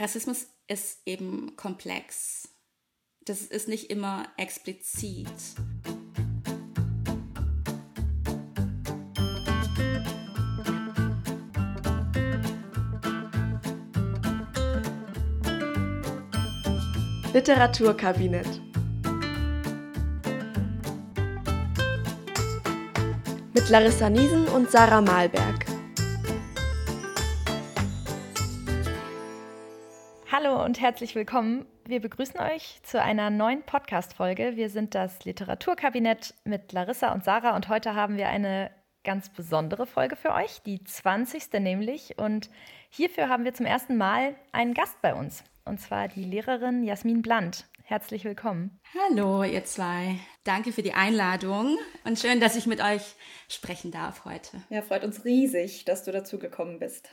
Rassismus ist eben komplex. Das ist nicht immer explizit. Literaturkabinett mit Larissa Niesen und Sarah Malberg. Hallo und herzlich willkommen. Wir begrüßen euch zu einer neuen Podcast-Folge. Wir sind das Literaturkabinett mit Larissa und Sarah und heute haben wir eine ganz besondere Folge für euch, die 20. nämlich. Und hierfür haben wir zum ersten Mal einen Gast bei uns und zwar die Lehrerin Jasmin Bland. Herzlich willkommen. Hallo, ihr zwei. Danke für die Einladung und schön, dass ich mit euch sprechen darf heute. Ja, freut uns riesig, dass du dazu gekommen bist.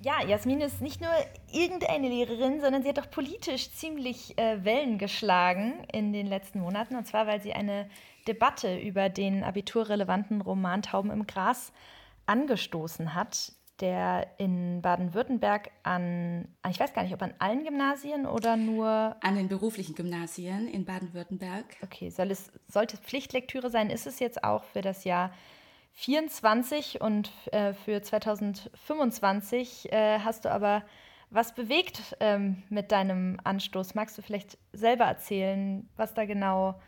Ja, Jasmin ist nicht nur irgendeine Lehrerin, sondern sie hat auch politisch ziemlich äh, Wellen geschlagen in den letzten Monaten. Und zwar, weil sie eine Debatte über den abiturrelevanten Roman Tauben im Gras angestoßen hat, der in Baden-Württemberg an, ich weiß gar nicht, ob an allen Gymnasien oder nur. An den beruflichen Gymnasien in Baden-Württemberg. Okay, soll es, sollte es Pflichtlektüre sein, ist es jetzt auch für das Jahr 24 und äh, für 2025 äh, hast du aber was bewegt ähm, mit deinem Anstoß. Magst du vielleicht selber erzählen, was da genau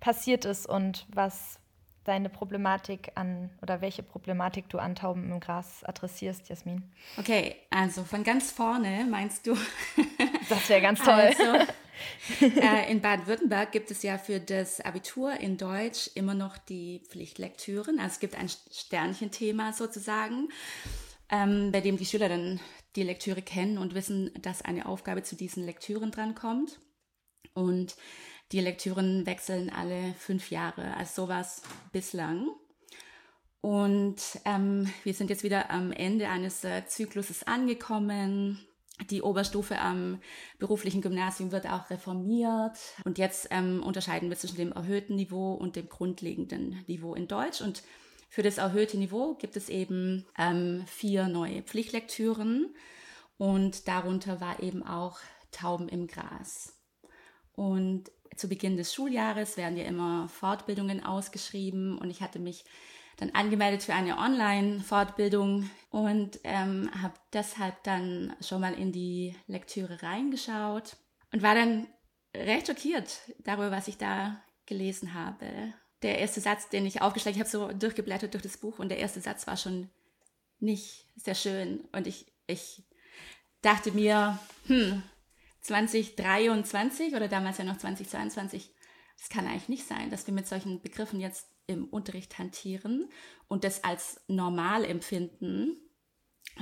passiert ist und was deine Problematik an oder welche Problematik du an Tauben im Gras adressierst, Jasmin? Okay, also von ganz vorne meinst du? das wäre ganz toll. Also, in Baden-Württemberg gibt es ja für das Abitur in Deutsch immer noch die Pflichtlektüren. Also es gibt ein Sternchenthema sozusagen, ähm, bei dem die Schüler dann die Lektüre kennen und wissen, dass eine Aufgabe zu diesen Lektüren drankommt. Und die Lektüren wechseln alle fünf Jahre, also sowas bislang. Und ähm, wir sind jetzt wieder am Ende eines äh, Zykluses angekommen. Die Oberstufe am beruflichen Gymnasium wird auch reformiert. Und jetzt ähm, unterscheiden wir zwischen dem erhöhten Niveau und dem grundlegenden Niveau in Deutsch. Und für das erhöhte Niveau gibt es eben ähm, vier neue Pflichtlektüren. Und darunter war eben auch Tauben im Gras. Und zu Beginn des Schuljahres werden ja immer Fortbildungen ausgeschrieben und ich hatte mich dann angemeldet für eine Online-Fortbildung und ähm, habe deshalb dann schon mal in die Lektüre reingeschaut und war dann recht schockiert darüber, was ich da gelesen habe. Der erste Satz, den ich aufgeschlagen habe, so durchgeblättert durch das Buch und der erste Satz war schon nicht sehr schön und ich, ich dachte mir, hm, 2023 oder damals ja noch 2022, das kann eigentlich nicht sein, dass wir mit solchen Begriffen jetzt im Unterricht hantieren und das als normal empfinden.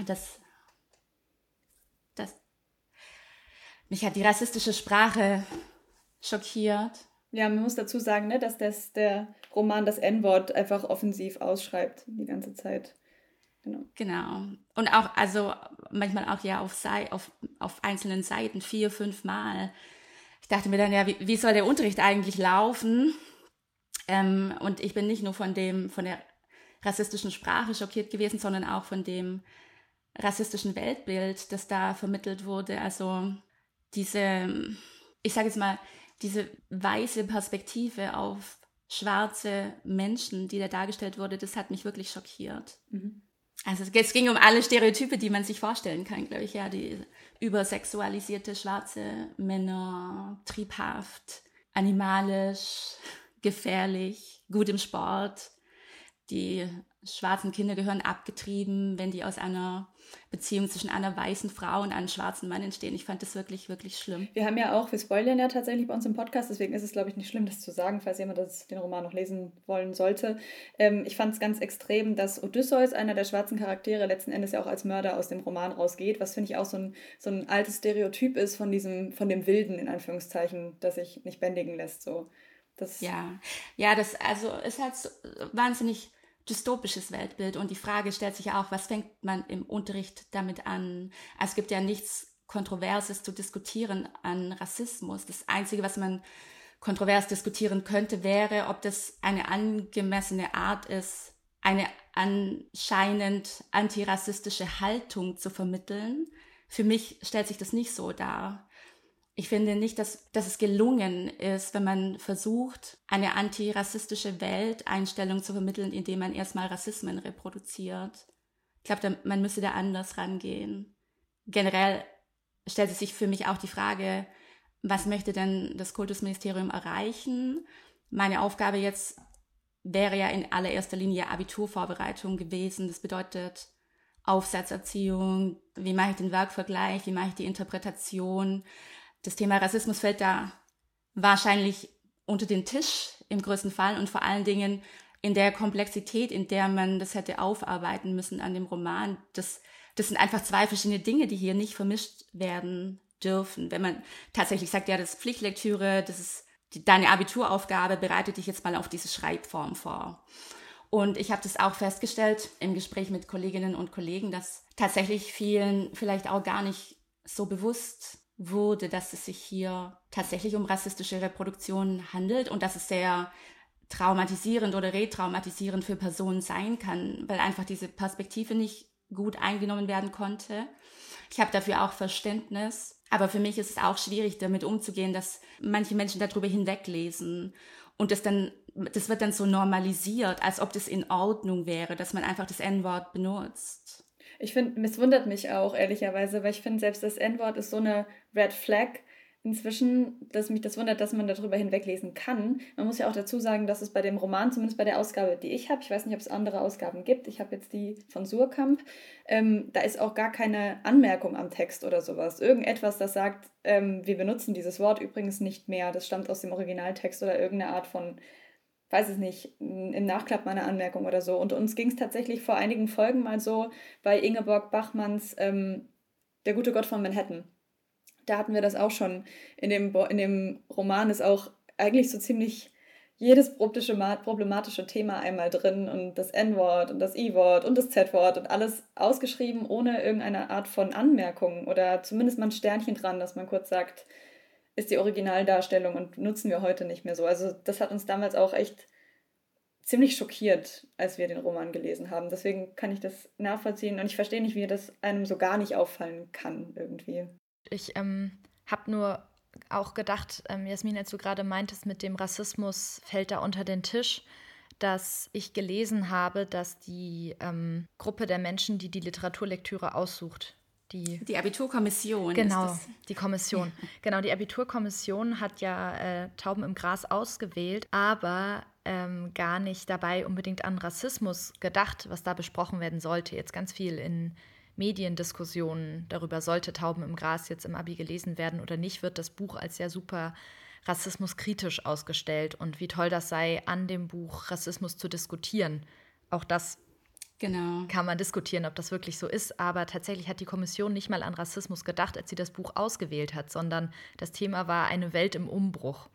Das, das, mich hat die rassistische Sprache schockiert. Ja, man muss dazu sagen, ne, dass das, der Roman das N-Wort einfach offensiv ausschreibt die ganze Zeit. Genau. Genau. Und auch, also manchmal auch ja auf, auf, auf einzelnen Seiten vier, fünf Mal. Ich dachte mir dann, ja, wie, wie soll der Unterricht eigentlich laufen? Ähm, und ich bin nicht nur von dem, von der rassistischen Sprache schockiert gewesen, sondern auch von dem rassistischen Weltbild, das da vermittelt wurde. Also diese, ich sage jetzt mal, diese weiße Perspektive auf schwarze Menschen, die da dargestellt wurde, das hat mich wirklich schockiert. Mhm. Also es ging um alle Stereotype, die man sich vorstellen kann, glaube ich, ja, die übersexualisierte schwarze Männer, triebhaft, animalisch, gefährlich, gut im Sport, die schwarzen Kinder gehören abgetrieben, wenn die aus einer Beziehung zwischen einer weißen Frau und einem schwarzen Mann entstehen. Ich fand das wirklich, wirklich schlimm. Wir haben ja auch, wir spoilern ja tatsächlich bei uns im Podcast, deswegen ist es, glaube ich, nicht schlimm, das zu sagen, falls jemand das, den Roman noch lesen wollen sollte. Ähm, ich fand es ganz extrem, dass Odysseus, einer der schwarzen Charaktere, letzten Endes ja auch als Mörder aus dem Roman rausgeht, was finde ich auch so ein, so ein altes Stereotyp ist von diesem, von dem Wilden, in Anführungszeichen, das sich nicht bändigen lässt. So. Das ja, ja, das also ist halt so wahnsinnig dystopisches Weltbild. Und die Frage stellt sich ja auch, was fängt man im Unterricht damit an? Also es gibt ja nichts Kontroverses zu diskutieren an Rassismus. Das Einzige, was man kontrovers diskutieren könnte, wäre, ob das eine angemessene Art ist, eine anscheinend antirassistische Haltung zu vermitteln, für mich stellt sich das nicht so dar. Ich finde nicht, dass, dass es gelungen ist, wenn man versucht, eine antirassistische Welteinstellung zu vermitteln, indem man erstmal Rassismen reproduziert. Ich glaube, man müsste da anders rangehen. Generell stellt sich für mich auch die Frage, was möchte denn das Kultusministerium erreichen? Meine Aufgabe jetzt wäre ja in allererster Linie Abiturvorbereitung gewesen. Das bedeutet Aufsatzerziehung, wie mache ich den Werkvergleich, wie mache ich die Interpretation. Das Thema Rassismus fällt da wahrscheinlich unter den Tisch im größten Fall und vor allen Dingen in der Komplexität, in der man das hätte aufarbeiten müssen an dem Roman. Das, das sind einfach zwei verschiedene Dinge, die hier nicht vermischt werden dürfen. Wenn man tatsächlich sagt, ja, das ist Pflichtlektüre, das ist die, deine Abituraufgabe, bereite dich jetzt mal auf diese Schreibform vor. Und ich habe das auch festgestellt im Gespräch mit Kolleginnen und Kollegen, dass tatsächlich vielen vielleicht auch gar nicht so bewusst wurde, dass es sich hier tatsächlich um rassistische Reproduktion handelt und dass es sehr traumatisierend oder retraumatisierend für Personen sein kann, weil einfach diese Perspektive nicht gut eingenommen werden konnte. Ich habe dafür auch Verständnis, aber für mich ist es auch schwierig, damit umzugehen, dass manche Menschen darüber hinweglesen und das dann, das wird dann so normalisiert, als ob das in Ordnung wäre, dass man einfach das N-Wort benutzt. Ich finde, es wundert mich auch ehrlicherweise, weil ich finde, selbst das N-Wort ist so eine Red Flag, inzwischen, dass mich das wundert, dass man darüber hinweglesen kann. Man muss ja auch dazu sagen, dass es bei dem Roman, zumindest bei der Ausgabe, die ich habe, ich weiß nicht, ob es andere Ausgaben gibt, ich habe jetzt die von Surkamp, ähm, da ist auch gar keine Anmerkung am Text oder sowas. Irgendetwas, das sagt, ähm, wir benutzen dieses Wort übrigens nicht mehr, das stammt aus dem Originaltext oder irgendeine Art von weiß es nicht, im Nachklapp meiner Anmerkung oder so. Und uns ging es tatsächlich vor einigen Folgen mal so bei Ingeborg Bachmanns ähm, Der gute Gott von Manhattan da hatten wir das auch schon. In dem, in dem Roman ist auch eigentlich so ziemlich jedes problematische Thema einmal drin und das N-Wort und das I-Wort und das Z-Wort und alles ausgeschrieben ohne irgendeine Art von Anmerkung oder zumindest mal ein Sternchen dran, dass man kurz sagt, ist die Originaldarstellung und nutzen wir heute nicht mehr so. Also das hat uns damals auch echt ziemlich schockiert, als wir den Roman gelesen haben. Deswegen kann ich das nachvollziehen und ich verstehe nicht, wie das einem so gar nicht auffallen kann irgendwie. Ich ähm, habe nur auch gedacht, ähm, Jasmin, als du gerade meintest, mit dem Rassismus fällt da unter den Tisch, dass ich gelesen habe, dass die ähm, Gruppe der Menschen, die die Literaturlektüre aussucht, die, die Abiturkommission. Genau, die Kommission. Ja. Genau, die Abiturkommission hat ja äh, Tauben im Gras ausgewählt, aber ähm, gar nicht dabei unbedingt an Rassismus gedacht, was da besprochen werden sollte. Jetzt ganz viel in Mediendiskussionen darüber, sollte Tauben im Gras jetzt im Abi gelesen werden oder nicht, wird das Buch als ja super rassismuskritisch ausgestellt und wie toll das sei, an dem Buch Rassismus zu diskutieren. Auch das genau. kann man diskutieren, ob das wirklich so ist, aber tatsächlich hat die Kommission nicht mal an Rassismus gedacht, als sie das Buch ausgewählt hat, sondern das Thema war eine Welt im Umbruch.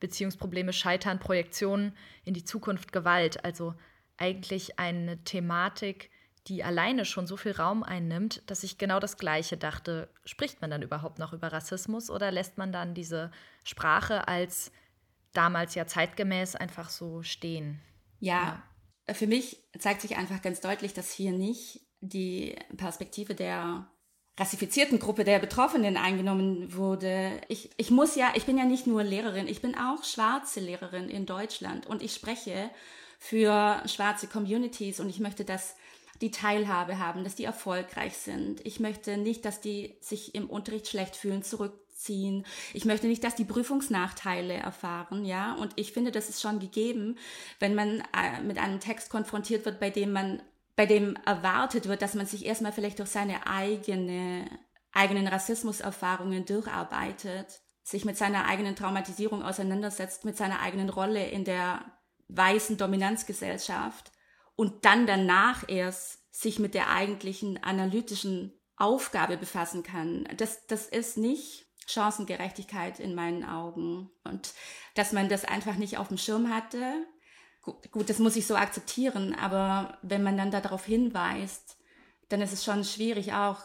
Beziehungsprobleme scheitern, Projektionen in die Zukunft, Gewalt. Also eigentlich eine Thematik, die alleine schon so viel Raum einnimmt, dass ich genau das Gleiche dachte. Spricht man dann überhaupt noch über Rassismus oder lässt man dann diese Sprache als damals ja zeitgemäß einfach so stehen? Ja, ja. Für mich zeigt sich einfach ganz deutlich, dass hier nicht die Perspektive der rassifizierten Gruppe der Betroffenen eingenommen wurde. Ich, ich muss ja, ich bin ja nicht nur Lehrerin, ich bin auch schwarze Lehrerin in Deutschland und ich spreche für schwarze Communities und ich möchte, dass die Teilhabe haben, dass die erfolgreich sind. Ich möchte nicht, dass die sich im Unterricht schlecht fühlen, zurückziehen. Ich möchte nicht, dass die Prüfungsnachteile erfahren, ja. Und ich finde, das ist schon gegeben, wenn man äh, mit einem Text konfrontiert wird, bei dem man, bei dem erwartet wird, dass man sich erstmal vielleicht durch seine eigene, eigenen Rassismuserfahrungen durcharbeitet, sich mit seiner eigenen Traumatisierung auseinandersetzt, mit seiner eigenen Rolle in der weißen Dominanzgesellschaft und dann danach erst sich mit der eigentlichen analytischen Aufgabe befassen kann. Das, das ist nicht Chancengerechtigkeit in meinen Augen. Und dass man das einfach nicht auf dem Schirm hatte, gut, gut, das muss ich so akzeptieren, aber wenn man dann darauf hinweist, dann ist es schon schwierig auch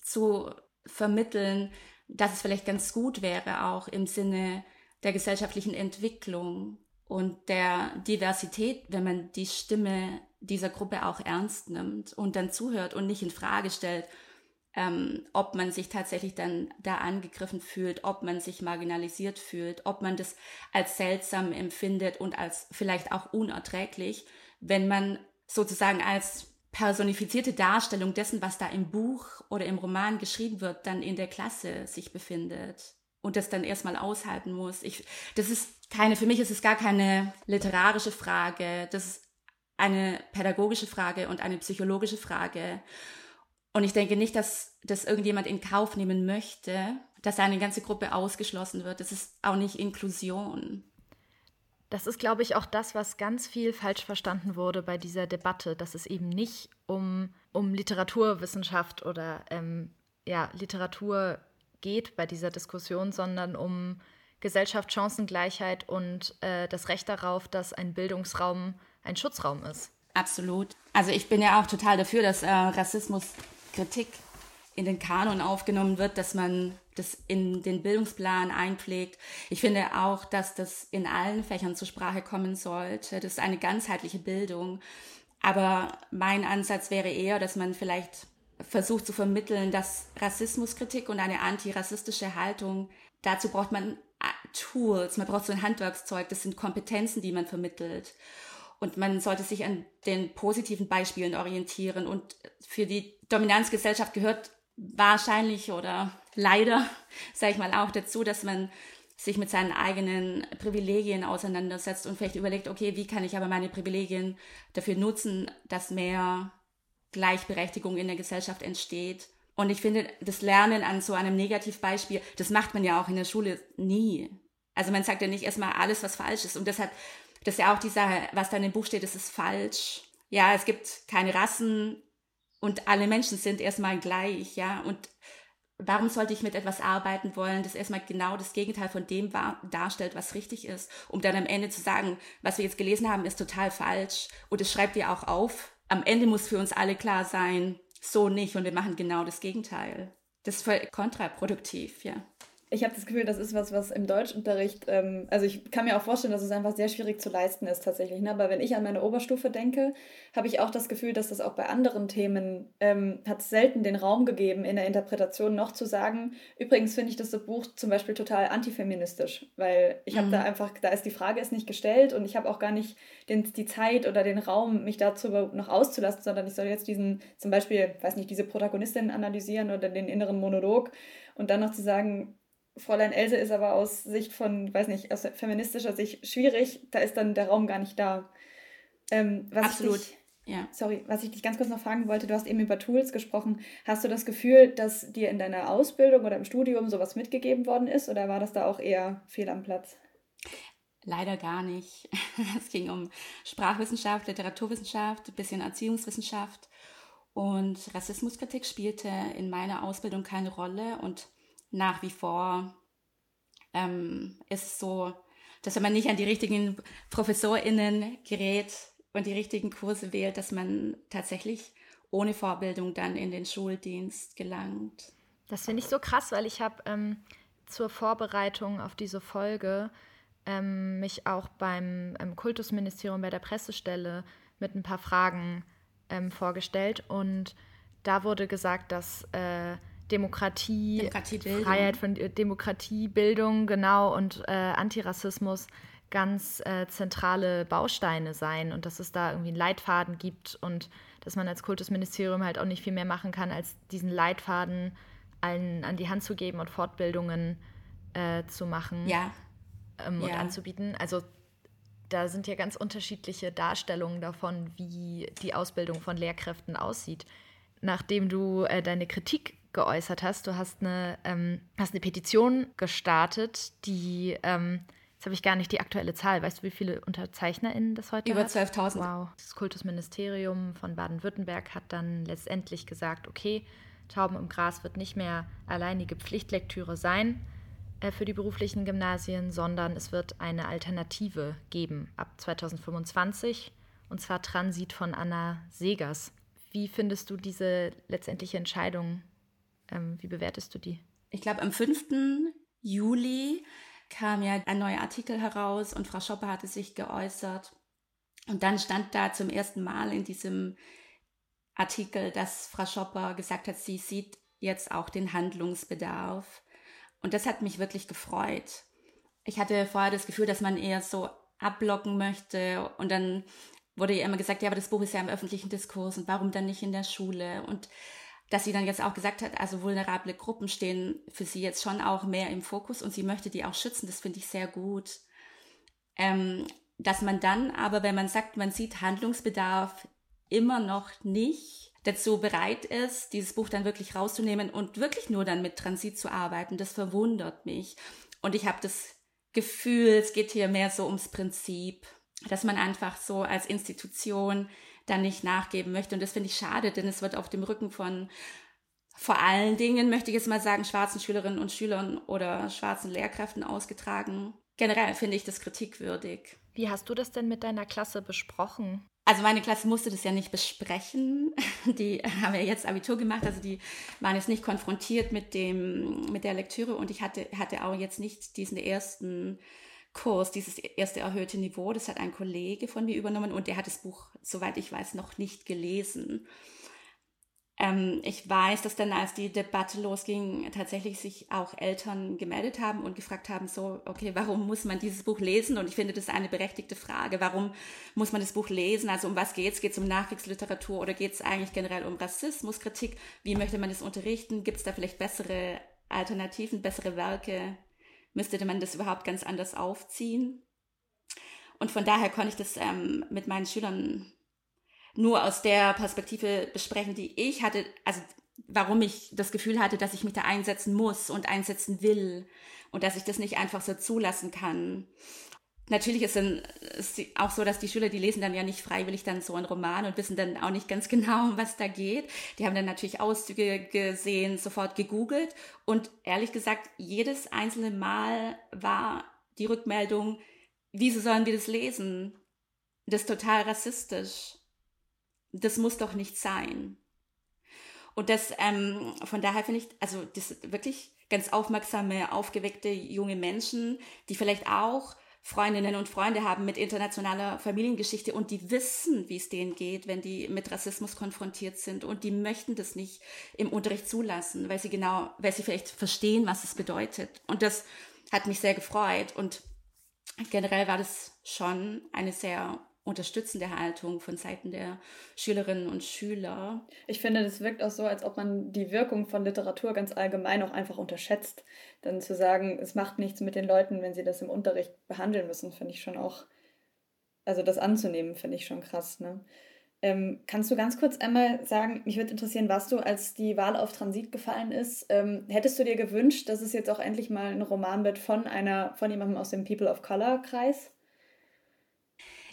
zu vermitteln, dass es vielleicht ganz gut wäre, auch im Sinne der gesellschaftlichen Entwicklung und der Diversität, wenn man die Stimme dieser Gruppe auch ernst nimmt und dann zuhört und nicht in Frage stellt, ähm, ob man sich tatsächlich dann da angegriffen fühlt, ob man sich marginalisiert fühlt, ob man das als seltsam empfindet und als vielleicht auch unerträglich, wenn man sozusagen als personifizierte Darstellung dessen, was da im Buch oder im Roman geschrieben wird, dann in der Klasse sich befindet und das dann erstmal aushalten muss. Ich, das ist keine, für mich ist es gar keine literarische Frage, das ist eine pädagogische Frage und eine psychologische Frage. Und ich denke nicht, dass das irgendjemand in Kauf nehmen möchte, dass eine ganze Gruppe ausgeschlossen wird. Das ist auch nicht Inklusion. Das ist, glaube ich, auch das, was ganz viel falsch verstanden wurde bei dieser Debatte, dass es eben nicht um, um Literaturwissenschaft oder ähm, ja, Literatur geht bei dieser Diskussion, sondern um Gesellschaft, Chancengleichheit und äh, das Recht darauf, dass ein Bildungsraum ein Schutzraum ist. Absolut. Also ich bin ja auch total dafür, dass äh, Rassismus Kritik in den Kanon aufgenommen wird, dass man das in den Bildungsplan einpflegt. Ich finde auch, dass das in allen Fächern zur Sprache kommen sollte. Das ist eine ganzheitliche Bildung. Aber mein Ansatz wäre eher, dass man vielleicht versucht zu vermitteln, dass Rassismuskritik und eine antirassistische Haltung, dazu braucht man äh, Tools, man braucht so ein Handwerkszeug, das sind Kompetenzen, die man vermittelt. Und man sollte sich an den positiven Beispielen orientieren. Und für die Dominanzgesellschaft gehört wahrscheinlich oder leider, sage ich mal, auch dazu, dass man sich mit seinen eigenen Privilegien auseinandersetzt und vielleicht überlegt, okay, wie kann ich aber meine Privilegien dafür nutzen, dass mehr Gleichberechtigung in der Gesellschaft entsteht. Und ich finde, das Lernen an so einem Negativbeispiel, das macht man ja auch in der Schule nie. Also man sagt ja nicht erstmal alles, was falsch ist. Und deshalb das ist ja auch die Sache, was da in dem Buch steht, das ist falsch. Ja, es gibt keine Rassen und alle Menschen sind erstmal gleich, ja. Und warum sollte ich mit etwas arbeiten wollen, das erstmal genau das Gegenteil von dem war, darstellt, was richtig ist, um dann am Ende zu sagen, was wir jetzt gelesen haben, ist total falsch. Und es schreibt ihr auch auf. Am Ende muss für uns alle klar sein, so nicht und wir machen genau das Gegenteil. Das ist voll kontraproduktiv, ja. Ich habe das Gefühl, das ist was, was im Deutschunterricht, ähm, also ich kann mir auch vorstellen, dass es einfach sehr schwierig zu leisten ist tatsächlich. Ne? Aber wenn ich an meine Oberstufe denke, habe ich auch das Gefühl, dass das auch bei anderen Themen ähm, hat selten den Raum gegeben, in der Interpretation noch zu sagen, übrigens finde ich das Buch zum Beispiel total antifeministisch, weil ich habe mhm. da einfach, da ist die Frage ist nicht gestellt und ich habe auch gar nicht den, die Zeit oder den Raum, mich dazu noch auszulassen, sondern ich soll jetzt diesen, zum Beispiel, weiß nicht, diese Protagonistin analysieren oder den inneren Monolog und dann noch zu sagen, Fräulein Else ist aber aus Sicht von, weiß nicht, aus feministischer Sicht schwierig. Da ist dann der Raum gar nicht da. Ähm, Absolut. Dich, ja. Sorry, was ich dich ganz kurz noch fragen wollte, du hast eben über Tools gesprochen. Hast du das Gefühl, dass dir in deiner Ausbildung oder im Studium sowas mitgegeben worden ist oder war das da auch eher fehl am Platz? Leider gar nicht. Es ging um Sprachwissenschaft, Literaturwissenschaft, ein bisschen Erziehungswissenschaft und Rassismuskritik spielte in meiner Ausbildung keine Rolle und nach wie vor ähm, ist so, dass wenn man nicht an die richtigen ProfessorInnen gerät und die richtigen Kurse wählt, dass man tatsächlich ohne Vorbildung dann in den Schuldienst gelangt. Das finde ich so krass, weil ich habe ähm, zur Vorbereitung auf diese Folge ähm, mich auch beim ähm, Kultusministerium bei der Pressestelle mit ein paar Fragen ähm, vorgestellt und da wurde gesagt, dass äh, Demokratie, Demokratiebildung. Freiheit von äh, Demokratiebildung, genau, und äh, Antirassismus ganz äh, zentrale Bausteine sein und dass es da irgendwie einen Leitfaden gibt und dass man als Kultusministerium halt auch nicht viel mehr machen kann, als diesen Leitfaden allen an die Hand zu geben und Fortbildungen äh, zu machen ja. Ähm, ja. und anzubieten. Also da sind ja ganz unterschiedliche Darstellungen davon, wie die Ausbildung von Lehrkräften aussieht. Nachdem du äh, deine Kritik geäußert hast. Du hast eine, ähm, hast eine Petition gestartet, die, ähm, jetzt habe ich gar nicht die aktuelle Zahl. Weißt du, wie viele UnterzeichnerInnen das heute Über 12.000. Wow. Das Kultusministerium von Baden-Württemberg hat dann letztendlich gesagt, okay, Tauben im Gras wird nicht mehr alleinige Pflichtlektüre sein äh, für die beruflichen Gymnasien, sondern es wird eine Alternative geben ab 2025 und zwar Transit von Anna Segers. Wie findest du diese letztendliche Entscheidung ähm, wie bewertest du die? Ich glaube, am 5. Juli kam ja ein neuer Artikel heraus und Frau Schopper hatte sich geäußert. Und dann stand da zum ersten Mal in diesem Artikel, dass Frau Schopper gesagt hat, sie sieht jetzt auch den Handlungsbedarf. Und das hat mich wirklich gefreut. Ich hatte vorher das Gefühl, dass man eher so abblocken möchte und dann wurde ja immer gesagt, ja, aber das Buch ist ja im öffentlichen Diskurs und warum dann nicht in der Schule? Und dass sie dann jetzt auch gesagt hat, also vulnerable Gruppen stehen für sie jetzt schon auch mehr im Fokus und sie möchte die auch schützen, das finde ich sehr gut. Ähm, dass man dann aber, wenn man sagt, man sieht Handlungsbedarf immer noch nicht dazu bereit ist, dieses Buch dann wirklich rauszunehmen und wirklich nur dann mit Transit zu arbeiten, das verwundert mich. Und ich habe das Gefühl, es geht hier mehr so ums Prinzip, dass man einfach so als Institution dann nicht nachgeben möchte. Und das finde ich schade, denn es wird auf dem Rücken von vor allen Dingen, möchte ich jetzt mal sagen, schwarzen Schülerinnen und Schülern oder schwarzen Lehrkräften ausgetragen. Generell finde ich das kritikwürdig. Wie hast du das denn mit deiner Klasse besprochen? Also meine Klasse musste das ja nicht besprechen. Die haben ja jetzt Abitur gemacht, also die waren jetzt nicht konfrontiert mit dem, mit der Lektüre und ich hatte, hatte auch jetzt nicht diesen ersten Kurs, dieses erste erhöhte Niveau, das hat ein Kollege von mir übernommen und der hat das Buch, soweit ich weiß, noch nicht gelesen. Ähm, ich weiß, dass dann, als die Debatte losging, tatsächlich sich auch Eltern gemeldet haben und gefragt haben, so, okay, warum muss man dieses Buch lesen? Und ich finde, das ist eine berechtigte Frage. Warum muss man das Buch lesen? Also um was geht es? Geht es um Nachkriegsliteratur oder geht es eigentlich generell um Rassismuskritik? Wie möchte man das unterrichten? Gibt es da vielleicht bessere Alternativen, bessere Werke? Müsste man das überhaupt ganz anders aufziehen. Und von daher konnte ich das ähm, mit meinen Schülern nur aus der Perspektive besprechen, die ich hatte, also warum ich das Gefühl hatte, dass ich mich da einsetzen muss und einsetzen will und dass ich das nicht einfach so zulassen kann natürlich ist ist auch so, dass die Schüler, die lesen dann ja nicht freiwillig dann so einen Roman und wissen dann auch nicht ganz genau, um was da geht. Die haben dann natürlich Auszüge gesehen, sofort gegoogelt und ehrlich gesagt, jedes einzelne Mal war die Rückmeldung, wieso sollen wir das lesen? Das ist total rassistisch. Das muss doch nicht sein. Und das, ähm, von daher finde ich, also das wirklich ganz aufmerksame, aufgeweckte junge Menschen, die vielleicht auch Freundinnen und Freunde haben mit internationaler Familiengeschichte und die wissen, wie es denen geht, wenn die mit Rassismus konfrontiert sind und die möchten das nicht im Unterricht zulassen, weil sie genau, weil sie vielleicht verstehen, was es bedeutet. Und das hat mich sehr gefreut und generell war das schon eine sehr unterstützende Haltung von Seiten der Schülerinnen und Schüler. Ich finde, das wirkt auch so, als ob man die Wirkung von Literatur ganz allgemein auch einfach unterschätzt. Dann zu sagen, es macht nichts mit den Leuten, wenn sie das im Unterricht behandeln müssen, finde ich schon auch, also das anzunehmen, finde ich schon krass. Ne? Ähm, kannst du ganz kurz einmal sagen, mich würde interessieren, was du, als die Wahl auf Transit gefallen ist, ähm, hättest du dir gewünscht, dass es jetzt auch endlich mal ein Roman wird von einer, von jemandem aus dem People of Color Kreis?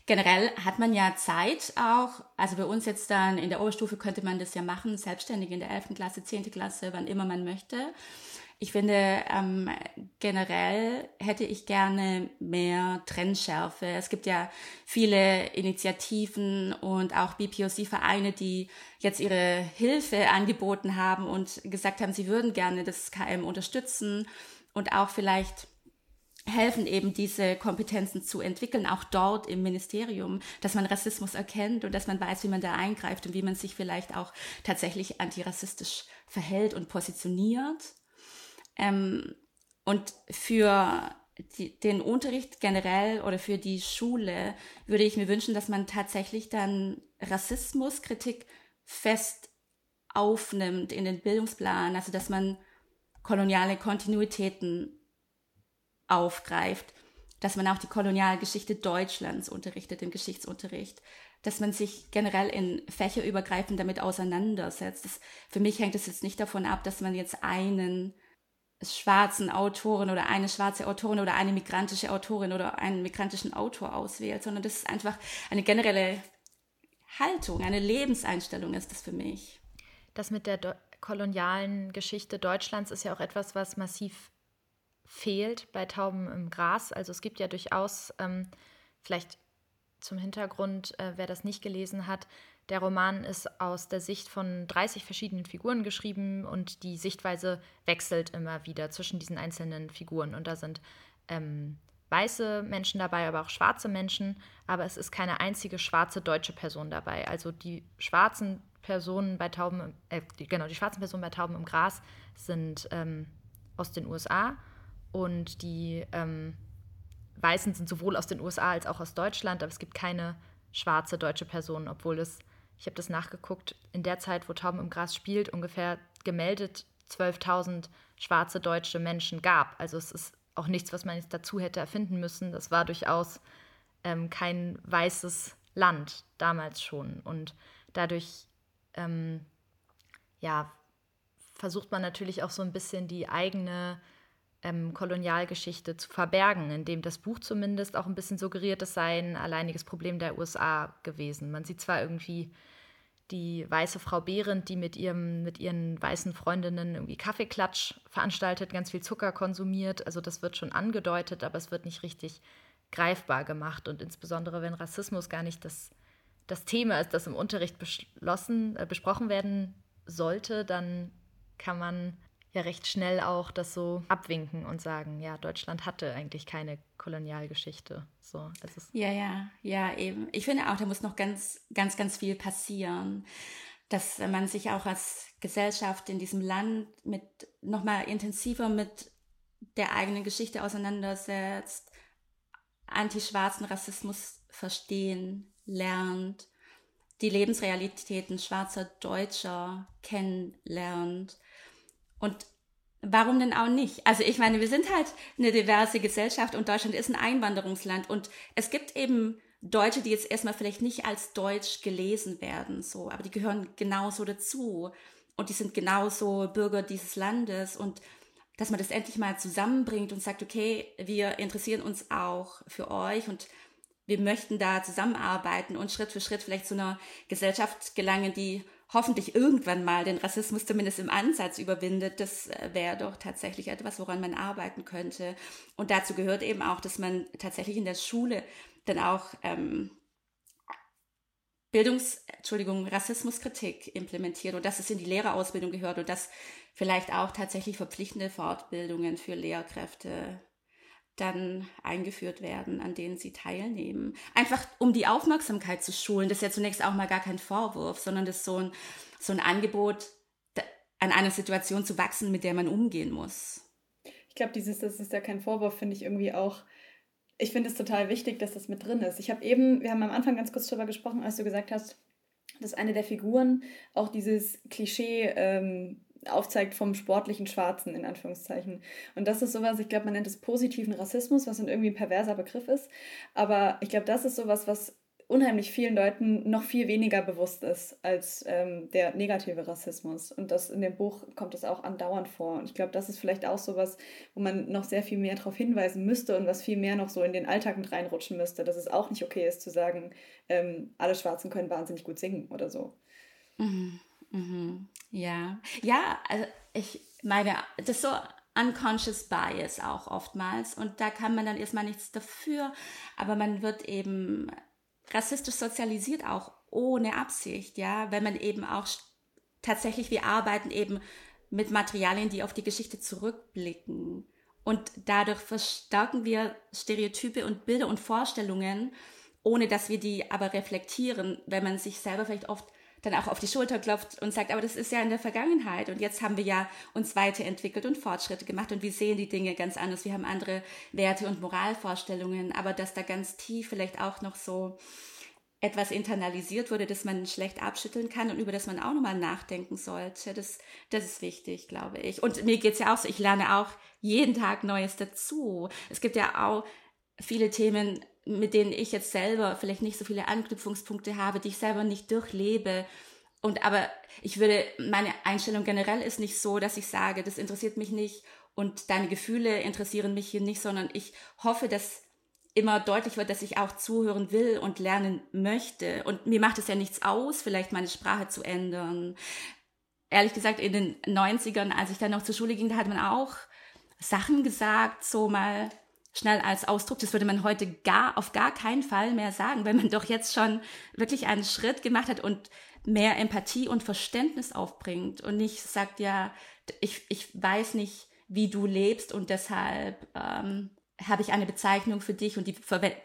Generell hat man ja Zeit auch, also bei uns jetzt dann in der Oberstufe könnte man das ja machen, selbstständig in der 11. Klasse, 10. Klasse, wann immer man möchte. Ich finde, ähm, generell hätte ich gerne mehr Trennschärfe. Es gibt ja viele Initiativen und auch BPOC-Vereine, die jetzt ihre Hilfe angeboten haben und gesagt haben, sie würden gerne das KM unterstützen und auch vielleicht helfen eben diese Kompetenzen zu entwickeln, auch dort im Ministerium, dass man Rassismus erkennt und dass man weiß, wie man da eingreift und wie man sich vielleicht auch tatsächlich antirassistisch verhält und positioniert. Ähm, und für die, den Unterricht generell oder für die Schule würde ich mir wünschen, dass man tatsächlich dann Rassismuskritik fest aufnimmt in den Bildungsplan, also dass man koloniale Kontinuitäten aufgreift, dass man auch die Kolonialgeschichte Deutschlands unterrichtet im Geschichtsunterricht, dass man sich generell in fächerübergreifend damit auseinandersetzt. Das, für mich hängt es jetzt nicht davon ab, dass man jetzt einen schwarzen Autorin oder eine schwarze Autorin oder eine migrantische Autorin oder einen migrantischen Autor auswählt, sondern das ist einfach eine generelle Haltung, eine Lebenseinstellung ist das für mich. Das mit der kolonialen Geschichte Deutschlands ist ja auch etwas, was massiv fehlt bei Tauben im Gras. Also es gibt ja durchaus, ähm, vielleicht zum Hintergrund, äh, wer das nicht gelesen hat, der Roman ist aus der Sicht von 30 verschiedenen Figuren geschrieben und die Sichtweise wechselt immer wieder zwischen diesen einzelnen Figuren. Und da sind ähm, weiße Menschen dabei, aber auch schwarze Menschen, aber es ist keine einzige schwarze deutsche Person dabei. Also die schwarzen Personen bei Tauben, äh, die, genau, die schwarzen Personen bei Tauben im Gras sind ähm, aus den USA und die ähm, Weißen sind sowohl aus den USA als auch aus Deutschland, aber es gibt keine schwarze deutsche Person, obwohl es, ich habe das nachgeguckt, in der Zeit, wo Tauben im Gras spielt, ungefähr gemeldet 12.000 schwarze deutsche Menschen gab. Also es ist auch nichts, was man jetzt dazu hätte erfinden müssen. Das war durchaus ähm, kein weißes Land damals schon. Und dadurch ähm, ja, versucht man natürlich auch so ein bisschen die eigene ähm, Kolonialgeschichte zu verbergen, indem das Buch zumindest auch ein bisschen suggeriert, es sei ein alleiniges Problem der USA gewesen. Man sieht zwar irgendwie die weiße Frau Behrendt, die mit, ihrem, mit ihren weißen Freundinnen irgendwie Kaffeeklatsch veranstaltet, ganz viel Zucker konsumiert. Also das wird schon angedeutet, aber es wird nicht richtig greifbar gemacht. Und insbesondere, wenn Rassismus gar nicht das, das Thema ist, das im Unterricht beschlossen, äh, besprochen werden sollte, dann kann man ja recht schnell auch das so abwinken und sagen, ja, Deutschland hatte eigentlich keine Kolonialgeschichte. So, es ist ja, ja, ja, eben. Ich finde auch, da muss noch ganz, ganz, ganz viel passieren, dass man sich auch als Gesellschaft in diesem Land mit nochmal intensiver mit der eigenen Geschichte auseinandersetzt, antischwarzen Rassismus verstehen lernt, die Lebensrealitäten schwarzer Deutscher kennenlernt und warum denn auch nicht? Also ich meine, wir sind halt eine diverse Gesellschaft und Deutschland ist ein Einwanderungsland. Und es gibt eben Deutsche, die jetzt erstmal vielleicht nicht als Deutsch gelesen werden, so, aber die gehören genauso dazu. Und die sind genauso Bürger dieses Landes. Und dass man das endlich mal zusammenbringt und sagt, okay, wir interessieren uns auch für euch und wir möchten da zusammenarbeiten und Schritt für Schritt vielleicht zu einer Gesellschaft gelangen, die hoffentlich irgendwann mal den Rassismus zumindest im Ansatz überwindet, das äh, wäre doch tatsächlich etwas, woran man arbeiten könnte. Und dazu gehört eben auch, dass man tatsächlich in der Schule dann auch ähm, Bildungs, Entschuldigung, Rassismuskritik implementiert und dass es in die Lehrerausbildung gehört und dass vielleicht auch tatsächlich verpflichtende Fortbildungen für Lehrkräfte dann eingeführt werden, an denen sie teilnehmen. Einfach um die Aufmerksamkeit zu schulen. Das ist ja zunächst auch mal gar kein Vorwurf, sondern das ist so ein, so ein Angebot, an einer Situation zu wachsen, mit der man umgehen muss. Ich glaube, dieses, das ist ja kein Vorwurf, finde ich irgendwie auch. Ich finde es total wichtig, dass das mit drin ist. Ich habe eben, wir haben am Anfang ganz kurz darüber gesprochen, als du gesagt hast, dass eine der Figuren auch dieses Klischee ähm, aufzeigt vom sportlichen Schwarzen, in Anführungszeichen. Und das ist sowas, ich glaube, man nennt es positiven Rassismus, was dann irgendwie ein perverser Begriff ist. Aber ich glaube, das ist sowas, was unheimlich vielen Leuten noch viel weniger bewusst ist als ähm, der negative Rassismus. Und das in dem Buch kommt es auch andauernd vor. Und ich glaube, das ist vielleicht auch sowas, wo man noch sehr viel mehr darauf hinweisen müsste und was viel mehr noch so in den Alltag mit reinrutschen müsste, dass es auch nicht okay ist zu sagen, ähm, alle Schwarzen können wahnsinnig gut singen oder so. Mhm. Mhm. Ja, ja, also ich meine, das ist so unconscious bias auch oftmals und da kann man dann erstmal nichts dafür, aber man wird eben rassistisch sozialisiert auch ohne Absicht, ja, wenn man eben auch tatsächlich, wir arbeiten eben mit Materialien, die auf die Geschichte zurückblicken und dadurch verstärken wir Stereotype und Bilder und Vorstellungen, ohne dass wir die aber reflektieren, wenn man sich selber vielleicht oft dann auch auf die Schulter klopft und sagt, aber das ist ja in der Vergangenheit und jetzt haben wir ja uns weiterentwickelt und Fortschritte gemacht und wir sehen die Dinge ganz anders. Wir haben andere Werte und Moralvorstellungen, aber dass da ganz tief vielleicht auch noch so etwas internalisiert wurde, das man schlecht abschütteln kann und über das man auch nochmal nachdenken sollte. Das, das ist wichtig, glaube ich. Und mir geht's ja auch so, ich lerne auch jeden Tag Neues dazu. Es gibt ja auch viele Themen, mit denen ich jetzt selber vielleicht nicht so viele Anknüpfungspunkte habe, die ich selber nicht durchlebe. Und aber ich würde, meine Einstellung generell ist nicht so, dass ich sage, das interessiert mich nicht und deine Gefühle interessieren mich hier nicht, sondern ich hoffe, dass immer deutlich wird, dass ich auch zuhören will und lernen möchte. Und mir macht es ja nichts aus, vielleicht meine Sprache zu ändern. Ehrlich gesagt, in den 90ern, als ich dann noch zur Schule ging, da hat man auch Sachen gesagt, so mal schnell als Ausdruck. Das würde man heute gar, auf gar keinen Fall mehr sagen, wenn man doch jetzt schon wirklich einen Schritt gemacht hat und mehr Empathie und Verständnis aufbringt und nicht sagt, ja, ich, ich weiß nicht, wie du lebst und deshalb ähm, habe ich eine Bezeichnung für dich und die,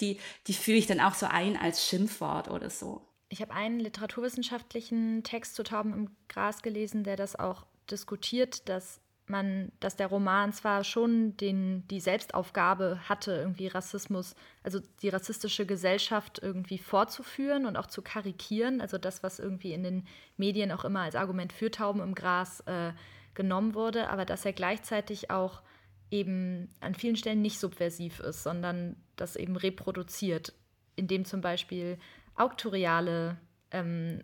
die, die führe ich dann auch so ein als Schimpfwort oder so. Ich habe einen literaturwissenschaftlichen Text zu Tauben im Gras gelesen, der das auch diskutiert, dass man, dass der Roman zwar schon den, die Selbstaufgabe hatte, irgendwie Rassismus, also die rassistische Gesellschaft irgendwie vorzuführen und auch zu karikieren, also das, was irgendwie in den Medien auch immer als Argument für Tauben im Gras äh, genommen wurde, aber dass er gleichzeitig auch eben an vielen Stellen nicht subversiv ist, sondern das eben reproduziert, indem zum Beispiel auktoriale ähm,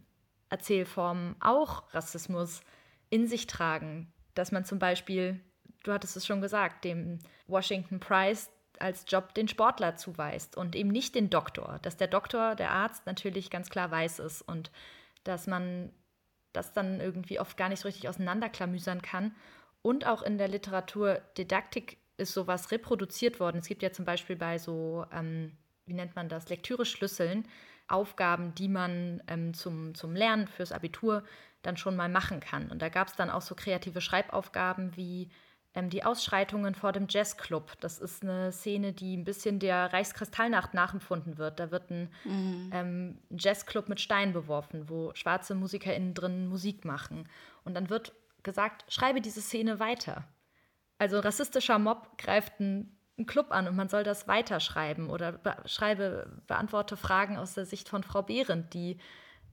Erzählformen auch Rassismus in sich tragen. Dass man zum Beispiel, du hattest es schon gesagt, dem Washington Prize als Job den Sportler zuweist und eben nicht den Doktor. Dass der Doktor, der Arzt natürlich ganz klar weiß ist und dass man das dann irgendwie oft gar nicht so richtig auseinanderklamüsern kann. Und auch in der Literaturdidaktik ist sowas reproduziert worden. Es gibt ja zum Beispiel bei so, ähm, wie nennt man das, Lektüre-Schlüsseln, Aufgaben, die man ähm, zum, zum Lernen fürs Abitur dann schon mal machen kann. Und da gab es dann auch so kreative Schreibaufgaben wie ähm, die Ausschreitungen vor dem Jazzclub. Das ist eine Szene, die ein bisschen der Reichskristallnacht nachempfunden wird. Da wird ein mhm. ähm, Jazzclub mit Steinen beworfen, wo schwarze MusikerInnen drin Musik machen. Und dann wird gesagt, schreibe diese Szene weiter. Also rassistischer Mob greift einen, einen Club an und man soll das weiterschreiben oder be schreibe, beantworte Fragen aus der Sicht von Frau Behrendt, die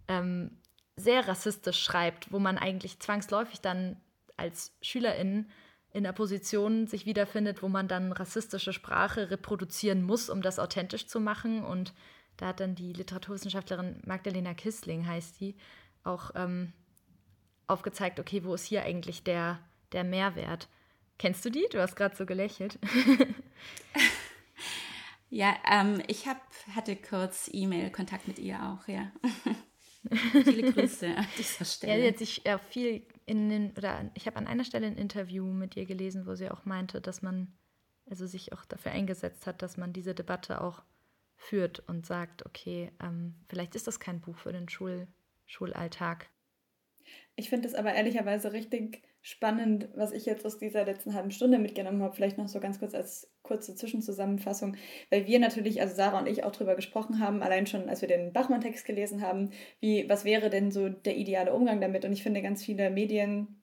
ähm, sehr rassistisch schreibt, wo man eigentlich zwangsläufig dann als Schülerin in der Position sich wiederfindet, wo man dann rassistische Sprache reproduzieren muss, um das authentisch zu machen. Und da hat dann die Literaturwissenschaftlerin Magdalena Kissling, heißt die, auch ähm, aufgezeigt, okay, wo ist hier eigentlich der, der Mehrwert? Kennst du die? Du hast gerade so gelächelt. ja, ähm, ich hab, hatte kurz E-Mail-Kontakt mit ihr auch, ja. Viele Grüße an dieser Stelle. Ja, sie hat sich ja viel in den, oder ich habe an einer Stelle ein Interview mit ihr gelesen, wo sie auch meinte, dass man, also sich auch dafür eingesetzt hat, dass man diese Debatte auch führt und sagt, okay, ähm, vielleicht ist das kein Buch für den Schul Schulalltag. Ich finde es aber ehrlicherweise richtig spannend, was ich jetzt aus dieser letzten halben Stunde mitgenommen habe. Vielleicht noch so ganz kurz als kurze Zwischenzusammenfassung, weil wir natürlich, also Sarah und ich auch darüber gesprochen haben, allein schon, als wir den Bachmann-Text gelesen haben, wie, was wäre denn so der ideale Umgang damit? Und ich finde, ganz viele Medien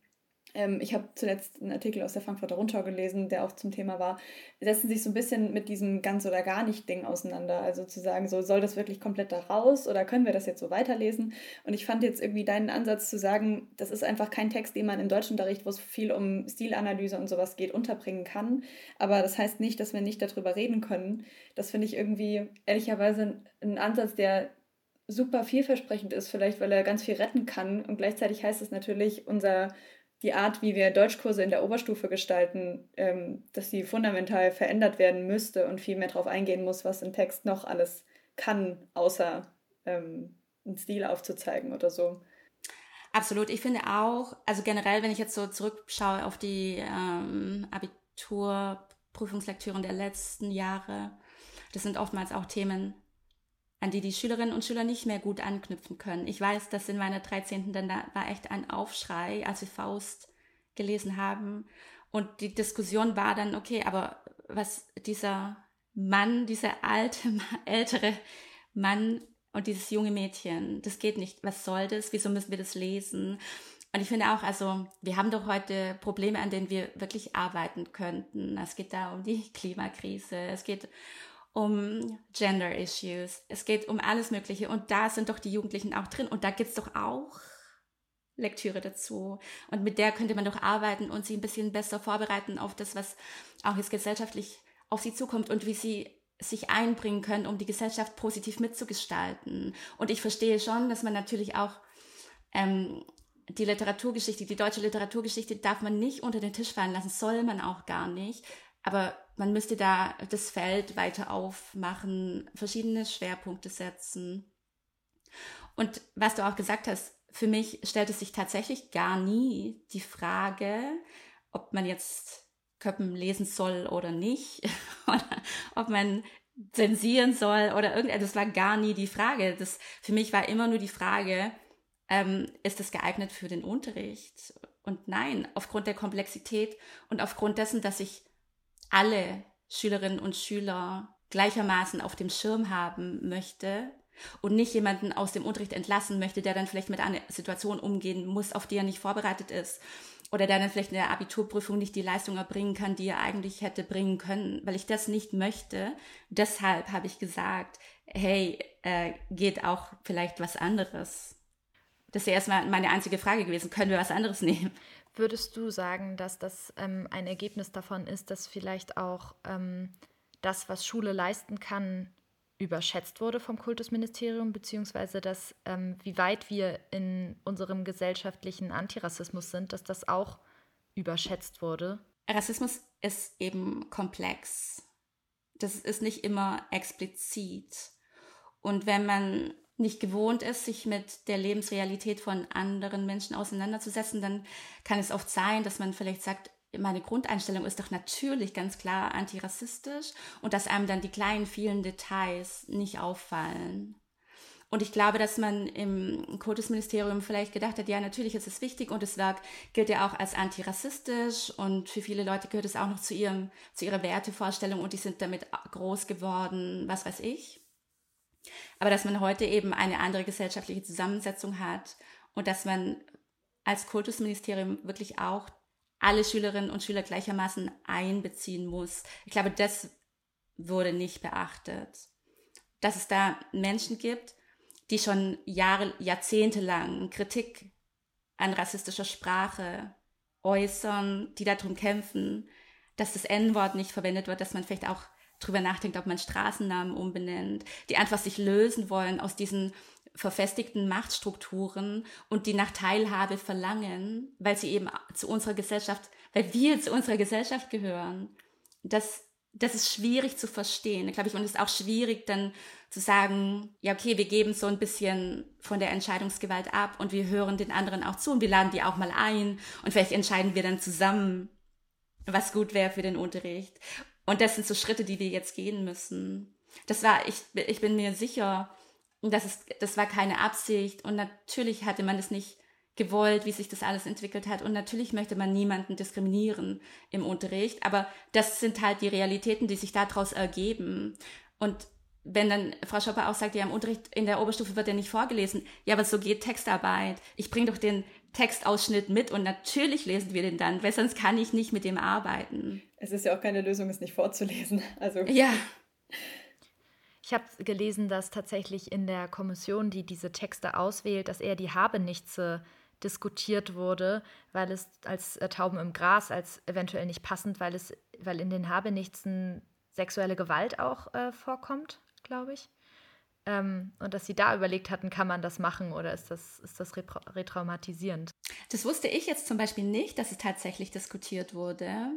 ich habe zuletzt einen Artikel aus der Frankfurter Rundschau gelesen, der auch zum Thema war, setzen sich so ein bisschen mit diesem ganz oder gar nicht Ding auseinander. Also zu sagen, so soll das wirklich komplett da raus oder können wir das jetzt so weiterlesen? Und ich fand jetzt irgendwie deinen Ansatz zu sagen, das ist einfach kein Text, den man im Deutschunterricht, wo es viel um Stilanalyse und sowas geht, unterbringen kann. Aber das heißt nicht, dass wir nicht darüber reden können. Das finde ich irgendwie ehrlicherweise ein Ansatz, der super vielversprechend ist, vielleicht weil er ganz viel retten kann. Und gleichzeitig heißt es natürlich, unser die Art, wie wir Deutschkurse in der Oberstufe gestalten, ähm, dass sie fundamental verändert werden müsste und viel mehr darauf eingehen muss, was ein Text noch alles kann, außer ähm, einen Stil aufzuzeigen oder so. Absolut. Ich finde auch, also generell, wenn ich jetzt so zurückschaue auf die ähm, Abiturprüfungslektüren der letzten Jahre, das sind oftmals auch Themen, an die die Schülerinnen und Schüler nicht mehr gut anknüpfen können. Ich weiß, dass in meiner 13. dann da war echt ein Aufschrei, als wir Faust gelesen haben. Und die Diskussion war dann, okay, aber was dieser Mann, dieser alte, ältere Mann und dieses junge Mädchen, das geht nicht. Was soll das? Wieso müssen wir das lesen? Und ich finde auch, also wir haben doch heute Probleme, an denen wir wirklich arbeiten könnten. Es geht da um die Klimakrise, es geht um Gender Issues, es geht um alles Mögliche. Und da sind doch die Jugendlichen auch drin. Und da gibt es doch auch Lektüre dazu. Und mit der könnte man doch arbeiten und sie ein bisschen besser vorbereiten auf das, was auch jetzt gesellschaftlich auf sie zukommt und wie sie sich einbringen können, um die Gesellschaft positiv mitzugestalten. Und ich verstehe schon, dass man natürlich auch ähm, die Literaturgeschichte, die deutsche Literaturgeschichte darf man nicht unter den Tisch fallen lassen, soll man auch gar nicht. Aber man müsste da das Feld weiter aufmachen, verschiedene Schwerpunkte setzen. Und was du auch gesagt hast, für mich stellt es sich tatsächlich gar nie die Frage, ob man jetzt Köppen lesen soll oder nicht, oder ob man zensieren soll oder irgendetwas. Das war gar nie die Frage. Das, für mich war immer nur die Frage, ähm, ist das geeignet für den Unterricht? Und nein, aufgrund der Komplexität und aufgrund dessen, dass ich alle Schülerinnen und Schüler gleichermaßen auf dem Schirm haben möchte, und nicht jemanden aus dem Unterricht entlassen möchte, der dann vielleicht mit einer Situation umgehen muss, auf die er nicht vorbereitet ist oder der dann vielleicht in der Abiturprüfung nicht die Leistung erbringen kann, die er eigentlich hätte bringen können, weil ich das nicht möchte. Deshalb habe ich gesagt, hey, äh, geht auch vielleicht was anderes. Das wäre erstmal meine einzige Frage gewesen, können wir was anderes nehmen? Würdest du sagen, dass das ähm, ein Ergebnis davon ist, dass vielleicht auch ähm, das, was Schule leisten kann, überschätzt wurde vom Kultusministerium, beziehungsweise dass, ähm, wie weit wir in unserem gesellschaftlichen Antirassismus sind, dass das auch überschätzt wurde? Rassismus ist eben komplex. Das ist nicht immer explizit. Und wenn man nicht gewohnt ist, sich mit der Lebensrealität von anderen Menschen auseinanderzusetzen, dann kann es oft sein, dass man vielleicht sagt, meine Grundeinstellung ist doch natürlich ganz klar antirassistisch und dass einem dann die kleinen, vielen Details nicht auffallen. Und ich glaube, dass man im Kultusministerium vielleicht gedacht hat, ja, natürlich ist es wichtig und das Werk gilt ja auch als antirassistisch und für viele Leute gehört es auch noch zu ihrem, zu ihrer Wertevorstellung und die sind damit groß geworden, was weiß ich. Aber dass man heute eben eine andere gesellschaftliche Zusammensetzung hat und dass man als Kultusministerium wirklich auch alle Schülerinnen und Schüler gleichermaßen einbeziehen muss. Ich glaube, das wurde nicht beachtet. Dass es da Menschen gibt, die schon Jahre, Jahrzehnte Kritik an rassistischer Sprache äußern, die darum kämpfen, dass das N-Wort nicht verwendet wird, dass man vielleicht auch drüber nachdenkt, ob man Straßennamen umbenennt, die einfach sich lösen wollen aus diesen verfestigten Machtstrukturen und die nach Teilhabe verlangen, weil sie eben zu unserer Gesellschaft, weil wir zu unserer Gesellschaft gehören. Das, das ist schwierig zu verstehen, glaube ich, und es ist auch schwierig dann zu sagen, ja, okay, wir geben so ein bisschen von der Entscheidungsgewalt ab und wir hören den anderen auch zu und wir laden die auch mal ein und vielleicht entscheiden wir dann zusammen, was gut wäre für den Unterricht. Und das sind so Schritte, die wir jetzt gehen müssen. Das war, ich, ich bin mir sicher, das, ist, das war keine Absicht und natürlich hatte man es nicht gewollt, wie sich das alles entwickelt hat. Und natürlich möchte man niemanden diskriminieren im Unterricht, aber das sind halt die Realitäten, die sich daraus ergeben. Und wenn dann Frau Schopper auch sagt, ja, im Unterricht in der Oberstufe wird ja nicht vorgelesen, ja, aber so geht Textarbeit. Ich bringe doch den Textausschnitt mit und natürlich lesen wir den dann, weil sonst kann ich nicht mit dem arbeiten. Es ist ja auch keine Lösung, es nicht vorzulesen. Also ja. Ich habe gelesen, dass tatsächlich in der Kommission, die diese Texte auswählt, dass eher die Habenichtse diskutiert wurde, weil es als äh, Tauben im Gras als eventuell nicht passend, weil es, weil in den Habenichtsen sexuelle Gewalt auch äh, vorkommt, glaube ich. Ähm, und dass sie da überlegt hatten, kann man das machen oder ist das, ist das retraumatisierend? Das wusste ich jetzt zum Beispiel nicht, dass es tatsächlich diskutiert wurde.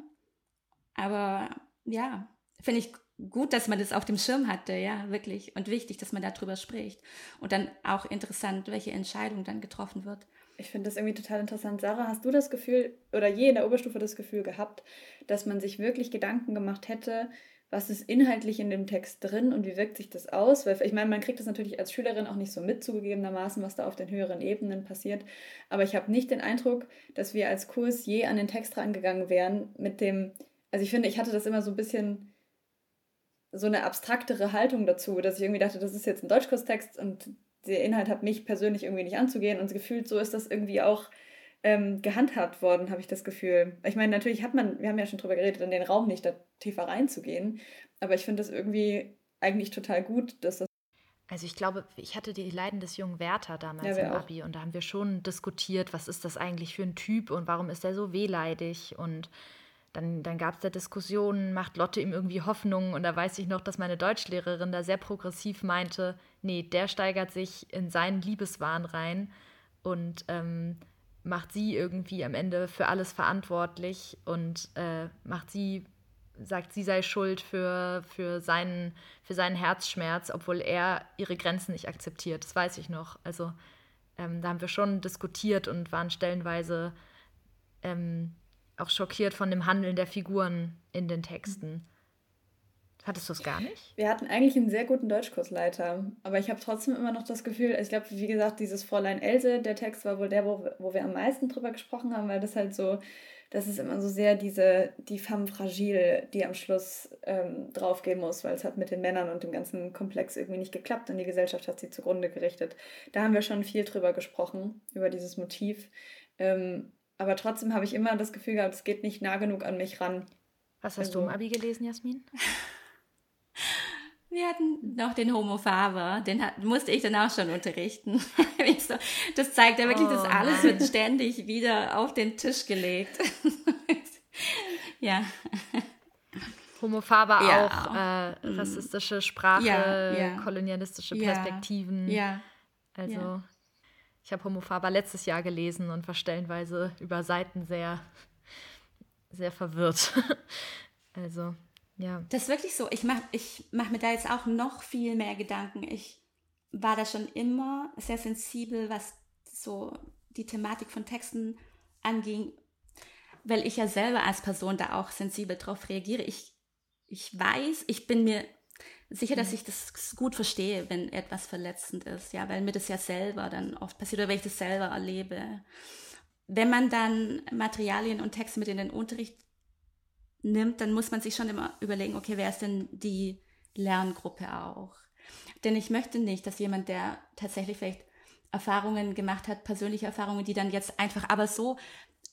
Aber ja, finde ich gut, dass man das auf dem Schirm hatte, ja, wirklich. Und wichtig, dass man darüber spricht. Und dann auch interessant, welche Entscheidung dann getroffen wird. Ich finde das irgendwie total interessant. Sarah, hast du das Gefühl oder je in der Oberstufe das Gefühl gehabt, dass man sich wirklich Gedanken gemacht hätte, was ist inhaltlich in dem Text drin und wie wirkt sich das aus? Weil ich meine, man kriegt das natürlich als Schülerin auch nicht so mit, zugegebenermaßen, was da auf den höheren Ebenen passiert. Aber ich habe nicht den Eindruck, dass wir als Kurs je an den Text rangegangen wären mit dem, also ich finde, ich hatte das immer so ein bisschen so eine abstraktere Haltung dazu, dass ich irgendwie dachte, das ist jetzt ein Deutschkurstext und der Inhalt hat mich persönlich irgendwie nicht anzugehen und gefühlt so ist das irgendwie auch ähm, gehandhabt worden, habe ich das Gefühl. Ich meine, natürlich hat man, wir haben ja schon drüber geredet, in den Raum nicht da tiefer reinzugehen, aber ich finde das irgendwie eigentlich total gut, dass das. Also ich glaube, ich hatte die Leiden des jungen Werther damals ja, im Abi auch. und da haben wir schon diskutiert, was ist das eigentlich für ein Typ und warum ist er so wehleidig und dann, dann gab es da Diskussionen, macht Lotte ihm irgendwie Hoffnung und da weiß ich noch, dass meine Deutschlehrerin da sehr progressiv meinte, nee, der steigert sich in seinen Liebeswahn rein und ähm, macht sie irgendwie am Ende für alles verantwortlich und äh, macht sie, sagt, sie sei schuld für, für, seinen, für seinen Herzschmerz, obwohl er ihre Grenzen nicht akzeptiert. Das weiß ich noch. Also ähm, da haben wir schon diskutiert und waren stellenweise ähm, auch schockiert von dem Handeln der Figuren in den Texten. Hattest du es gar nicht? Wir hatten eigentlich einen sehr guten Deutschkursleiter, aber ich habe trotzdem immer noch das Gefühl, ich glaube, wie gesagt, dieses Fräulein Else, der Text war wohl der, wo, wo wir am meisten drüber gesprochen haben, weil das halt so das ist immer so sehr diese, die femme fragile, die am Schluss ähm, draufgehen muss, weil es hat mit den Männern und dem ganzen Komplex irgendwie nicht geklappt und die Gesellschaft hat sie zugrunde gerichtet. Da haben wir schon viel drüber gesprochen, über dieses Motiv. Ähm, aber trotzdem habe ich immer das Gefühl gehabt, es geht nicht nah genug an mich ran. Was hast also, du im Abi gelesen, Jasmin? Wir hatten noch den Homo Faber, den hat, musste ich dann auch schon unterrichten. das zeigt ja wirklich, oh, dass alles nein. wird ständig wieder auf den Tisch gelegt. ja. Homo Faber ja. auch äh, mhm. rassistische Sprache, ja, ja. kolonialistische Perspektiven. Ja. Also ich habe Homo Faber letztes Jahr gelesen und war stellenweise über Seiten sehr, sehr verwirrt. also ja. Das ist wirklich so. Ich mache ich mach mir da jetzt auch noch viel mehr Gedanken. Ich war da schon immer sehr sensibel, was so die Thematik von Texten anging, weil ich ja selber als Person da auch sensibel drauf reagiere. Ich, ich weiß, ich bin mir sicher, dass mhm. ich das gut verstehe, wenn etwas verletzend ist, ja, weil mir das ja selber dann oft passiert oder wenn ich das selber erlebe. Wenn man dann Materialien und Texte mit in den Unterricht nimmt, dann muss man sich schon immer überlegen, okay, wer ist denn die Lerngruppe auch? Denn ich möchte nicht, dass jemand, der tatsächlich vielleicht Erfahrungen gemacht hat, persönliche Erfahrungen, die dann jetzt einfach aber so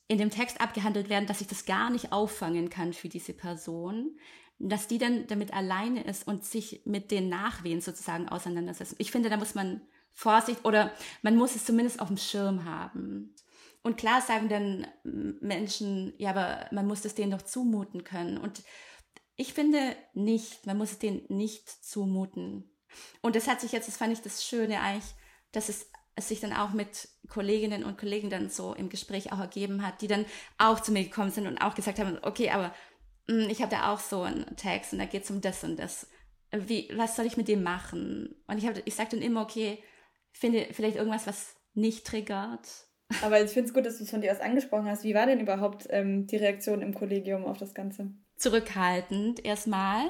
in dem Text abgehandelt werden, dass ich das gar nicht auffangen kann für diese Person, dass die dann damit alleine ist und sich mit den Nachwehen sozusagen auseinandersetzt. Ich finde, da muss man Vorsicht oder man muss es zumindest auf dem Schirm haben. Und klar sagen dann Menschen, ja, aber man muss es denen doch zumuten können. Und ich finde nicht, man muss es denen nicht zumuten. Und das hat sich jetzt, das fand ich das Schöne eigentlich, dass es, sich dann auch mit Kolleginnen und Kollegen dann so im Gespräch auch ergeben hat, die dann auch zu mir gekommen sind und auch gesagt haben, okay, aber mh, hm, ich habe da auch so einen Text und da geht es um das und das. Wie, was soll ich mit dem machen? Und ich, ich sage dann immer, okay, finde vielleicht irgendwas, was nicht triggert aber ich finde es gut, dass du es von dir aus angesprochen hast. Wie war denn überhaupt ähm, die Reaktion im Kollegium auf das Ganze? Zurückhaltend erstmal.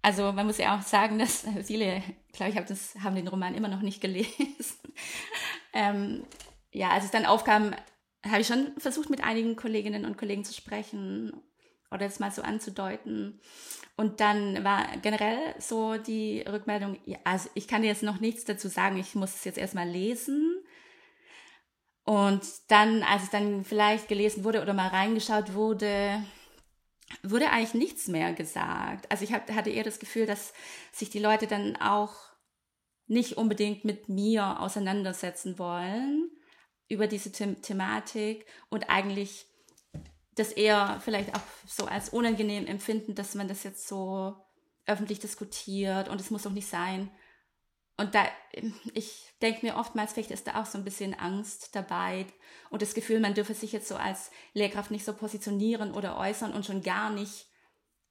Also man muss ja auch sagen, dass viele, glaube ich, hab das, haben den Roman immer noch nicht gelesen. ähm, ja, als es dann aufkam, habe ich schon versucht, mit einigen Kolleginnen und Kollegen zu sprechen oder das mal so anzudeuten. Und dann war generell so die Rückmeldung, also ich kann dir jetzt noch nichts dazu sagen, ich muss es jetzt erstmal lesen. Und dann, als es dann vielleicht gelesen wurde oder mal reingeschaut wurde, wurde eigentlich nichts mehr gesagt. Also ich hatte eher das Gefühl, dass sich die Leute dann auch nicht unbedingt mit mir auseinandersetzen wollen über diese The Thematik und eigentlich das eher vielleicht auch so als unangenehm empfinden, dass man das jetzt so öffentlich diskutiert und es muss doch nicht sein. Und da, ich denke mir oftmals, vielleicht ist da auch so ein bisschen Angst dabei und das Gefühl, man dürfe sich jetzt so als Lehrkraft nicht so positionieren oder äußern und schon gar nicht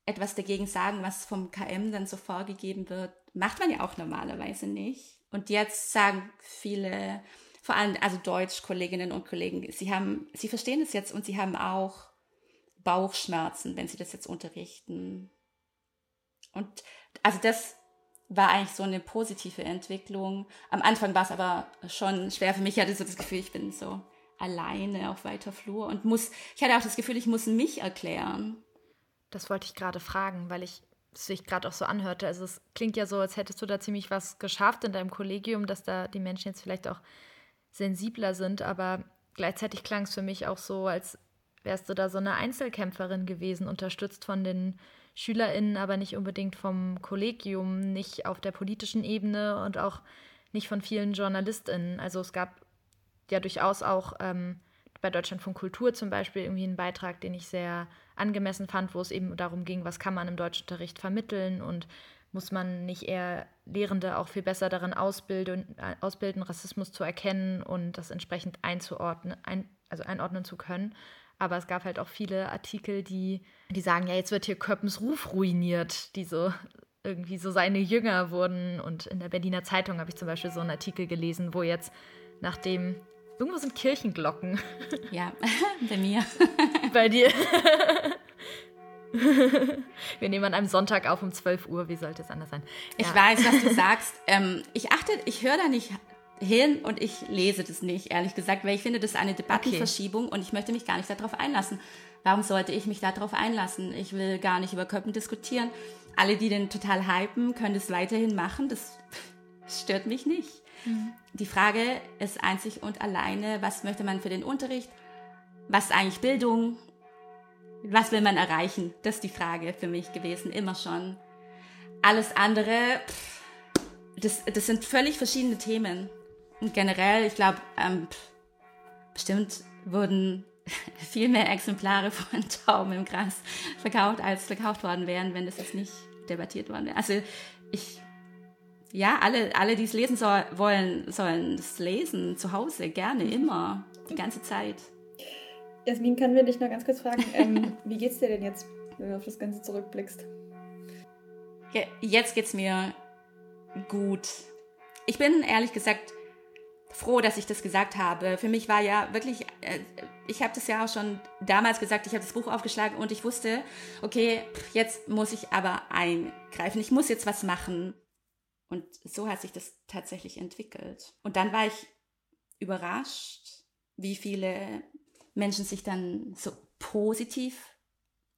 etwas dagegen sagen, was vom KM dann so vorgegeben wird. Macht man ja auch normalerweise nicht. Und jetzt sagen viele, vor allem also Deutsch-Kolleginnen und Kollegen, sie haben, sie verstehen es jetzt und sie haben auch Bauchschmerzen, wenn sie das jetzt unterrichten. Und also das war eigentlich so eine positive Entwicklung. Am Anfang war es aber schon schwer für mich. Ich hatte so das Gefühl, ich bin so alleine auf weiter Flur und muss, ich hatte auch das Gefühl, ich muss mich erklären. Das wollte ich gerade fragen, weil ich es sich gerade auch so anhörte. Also es klingt ja so, als hättest du da ziemlich was geschafft in deinem Kollegium, dass da die Menschen jetzt vielleicht auch sensibler sind, aber gleichzeitig klang es für mich auch so, als wärst du da so eine Einzelkämpferin gewesen, unterstützt von den SchülerInnen, aber nicht unbedingt vom Kollegium, nicht auf der politischen Ebene und auch nicht von vielen JournalistInnen. Also es gab ja durchaus auch ähm, bei Deutschlandfunk Kultur zum Beispiel irgendwie einen Beitrag, den ich sehr angemessen fand, wo es eben darum ging, was kann man im Deutschunterricht vermitteln und muss man nicht eher Lehrende auch viel besser darin ausbilden, ausbilden Rassismus zu erkennen und das entsprechend einzuordnen, ein, also einordnen zu können. Aber es gab halt auch viele Artikel, die, die sagen, ja, jetzt wird hier Köppens Ruf ruiniert, die so irgendwie so seine Jünger wurden. Und in der Berliner Zeitung habe ich zum Beispiel so einen Artikel gelesen, wo jetzt nachdem irgendwo sind Kirchenglocken. Ja, bei mir. bei dir. Wir nehmen an einem Sonntag auf um 12 Uhr. Wie sollte es anders sein? Ja. Ich weiß, was du sagst. Ähm, ich achte, ich höre da nicht hin und ich lese das nicht, ehrlich gesagt, weil ich finde, das ist eine Debattenverschiebung okay. und ich möchte mich gar nicht darauf einlassen. Warum sollte ich mich darauf einlassen? Ich will gar nicht über Köppen diskutieren. Alle, die den total hypen, können das weiterhin machen. Das stört mich nicht. Mhm. Die Frage ist einzig und alleine, was möchte man für den Unterricht? Was ist eigentlich Bildung? Was will man erreichen? Das ist die Frage für mich gewesen, immer schon. Alles andere, das, das sind völlig verschiedene Themen. Und generell, ich glaube, ähm, bestimmt wurden viel mehr Exemplare von Tauben im Gras verkauft, als verkauft worden wären, wenn das jetzt nicht debattiert worden wäre. Also ich, ja, alle, alle die es lesen soll, wollen, sollen es lesen, zu Hause, gerne, immer, die ganze Zeit. Jasmin, können wir dich noch ganz kurz fragen, ähm, wie geht's dir denn jetzt, wenn du auf das Ganze zurückblickst? Jetzt geht's mir gut. Ich bin ehrlich gesagt froh, dass ich das gesagt habe. Für mich war ja wirklich, äh, ich habe das ja auch schon damals gesagt, ich habe das Buch aufgeschlagen und ich wusste, okay, jetzt muss ich aber eingreifen, ich muss jetzt was machen. Und so hat sich das tatsächlich entwickelt. Und dann war ich überrascht, wie viele Menschen sich dann so positiv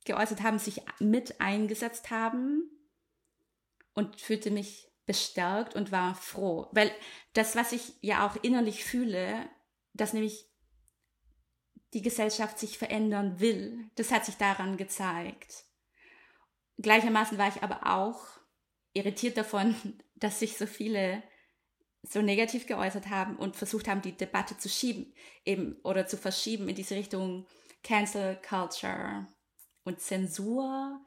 geäußert haben, sich mit eingesetzt haben und fühlte mich bestärkt und war froh. Weil das, was ich ja auch innerlich fühle, dass nämlich die Gesellschaft sich verändern will, das hat sich daran gezeigt. Gleichermaßen war ich aber auch irritiert davon, dass sich so viele so negativ geäußert haben und versucht haben, die Debatte zu schieben, eben oder zu verschieben in diese Richtung Cancel Culture und Zensur.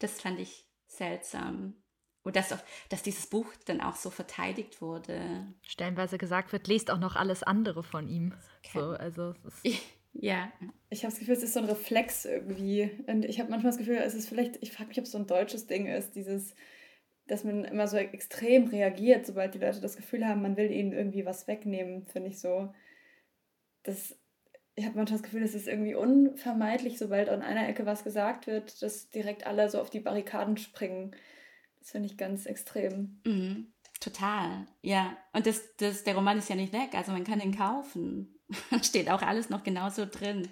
Das fand ich seltsam. Und dass, dass dieses Buch dann auch so verteidigt wurde. Stellenweise gesagt wird, lest auch noch alles andere von ihm. Okay. So, also ja. Ich habe das Gefühl, es ist so ein Reflex irgendwie. Und ich habe manchmal das Gefühl, es ist vielleicht, ich frage mich, ob es so ein deutsches Ding ist, dieses, dass man immer so extrem reagiert, sobald die Leute das Gefühl haben, man will ihnen irgendwie was wegnehmen, finde ich so. Das, ich habe manchmal das Gefühl, es ist irgendwie unvermeidlich, sobald an einer Ecke was gesagt wird, dass direkt alle so auf die Barrikaden springen. Das finde ich ganz extrem. Mhm. Total, ja. Und das, das, der Roman ist ja nicht weg, also man kann ihn kaufen. Steht auch alles noch genauso drin.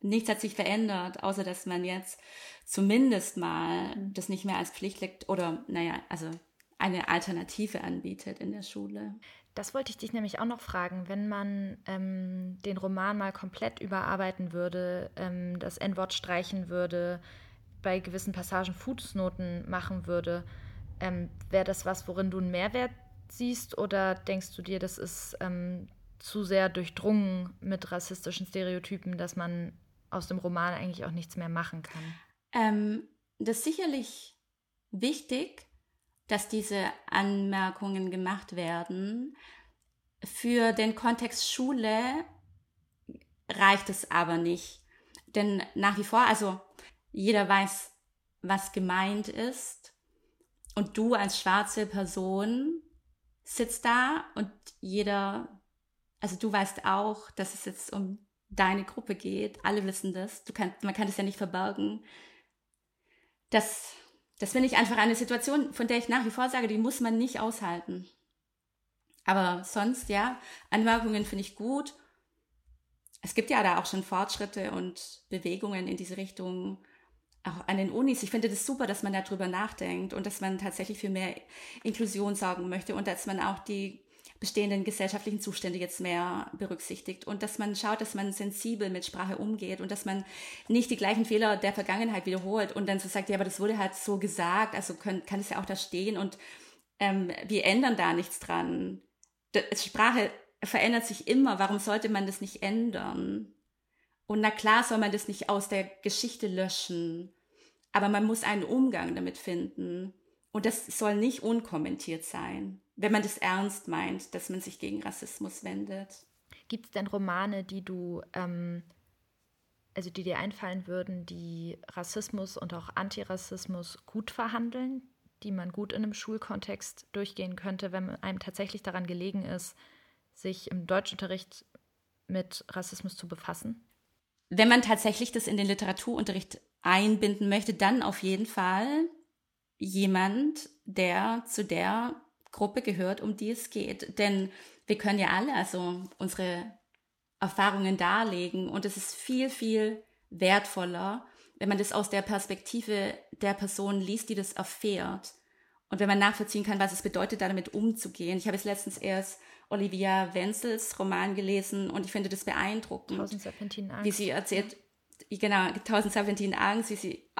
Nichts hat sich verändert, außer dass man jetzt zumindest mal mhm. das nicht mehr als Pflicht legt oder, naja, also eine Alternative anbietet in der Schule. Das wollte ich dich nämlich auch noch fragen. Wenn man ähm, den Roman mal komplett überarbeiten würde, ähm, das N-Wort streichen würde, bei gewissen Passagen Fußnoten machen würde, ähm, wäre das was, worin du einen Mehrwert siehst oder denkst du dir, das ist ähm, zu sehr durchdrungen mit rassistischen Stereotypen, dass man aus dem Roman eigentlich auch nichts mehr machen kann? Ähm, das ist sicherlich wichtig, dass diese Anmerkungen gemacht werden. Für den Kontext Schule reicht es aber nicht. Denn nach wie vor, also jeder weiß, was gemeint ist. Und du als schwarze Person sitzt da und jeder, also du weißt auch, dass es jetzt um deine Gruppe geht. Alle wissen das. Du kannst, man kann das ja nicht verbergen. Das, das finde ich einfach eine Situation, von der ich nach wie vor sage, die muss man nicht aushalten. Aber sonst, ja, Anmerkungen finde ich gut. Es gibt ja da auch schon Fortschritte und Bewegungen in diese Richtung auch an den Unis, ich finde das super, dass man darüber nachdenkt und dass man tatsächlich für mehr Inklusion sorgen möchte und dass man auch die bestehenden gesellschaftlichen Zustände jetzt mehr berücksichtigt und dass man schaut, dass man sensibel mit Sprache umgeht und dass man nicht die gleichen Fehler der Vergangenheit wiederholt und dann so sagt, ja, aber das wurde halt so gesagt, also können, kann es ja auch da stehen und ähm, wir ändern da nichts dran. Das, Sprache verändert sich immer, warum sollte man das nicht ändern? Und na klar soll man das nicht aus der Geschichte löschen, aber man muss einen Umgang damit finden. Und das soll nicht unkommentiert sein, wenn man das ernst meint, dass man sich gegen Rassismus wendet. Gibt es denn Romane, die du, ähm, also die dir einfallen würden, die Rassismus und auch Antirassismus gut verhandeln, die man gut in einem Schulkontext durchgehen könnte, wenn einem tatsächlich daran gelegen ist, sich im Deutschunterricht mit Rassismus zu befassen? wenn man tatsächlich das in den Literaturunterricht einbinden möchte, dann auf jeden Fall jemand, der zu der Gruppe gehört, um die es geht. Denn wir können ja alle also unsere Erfahrungen darlegen und es ist viel, viel wertvoller, wenn man das aus der Perspektive der Person liest, die das erfährt. Und wenn man nachvollziehen kann, was es bedeutet, damit umzugehen. Ich habe jetzt letztens erst Olivia Wenzels Roman gelesen und ich finde das beeindruckend. Wie sie erzählt, genau, Tausend Serpentinen Angst, wie sie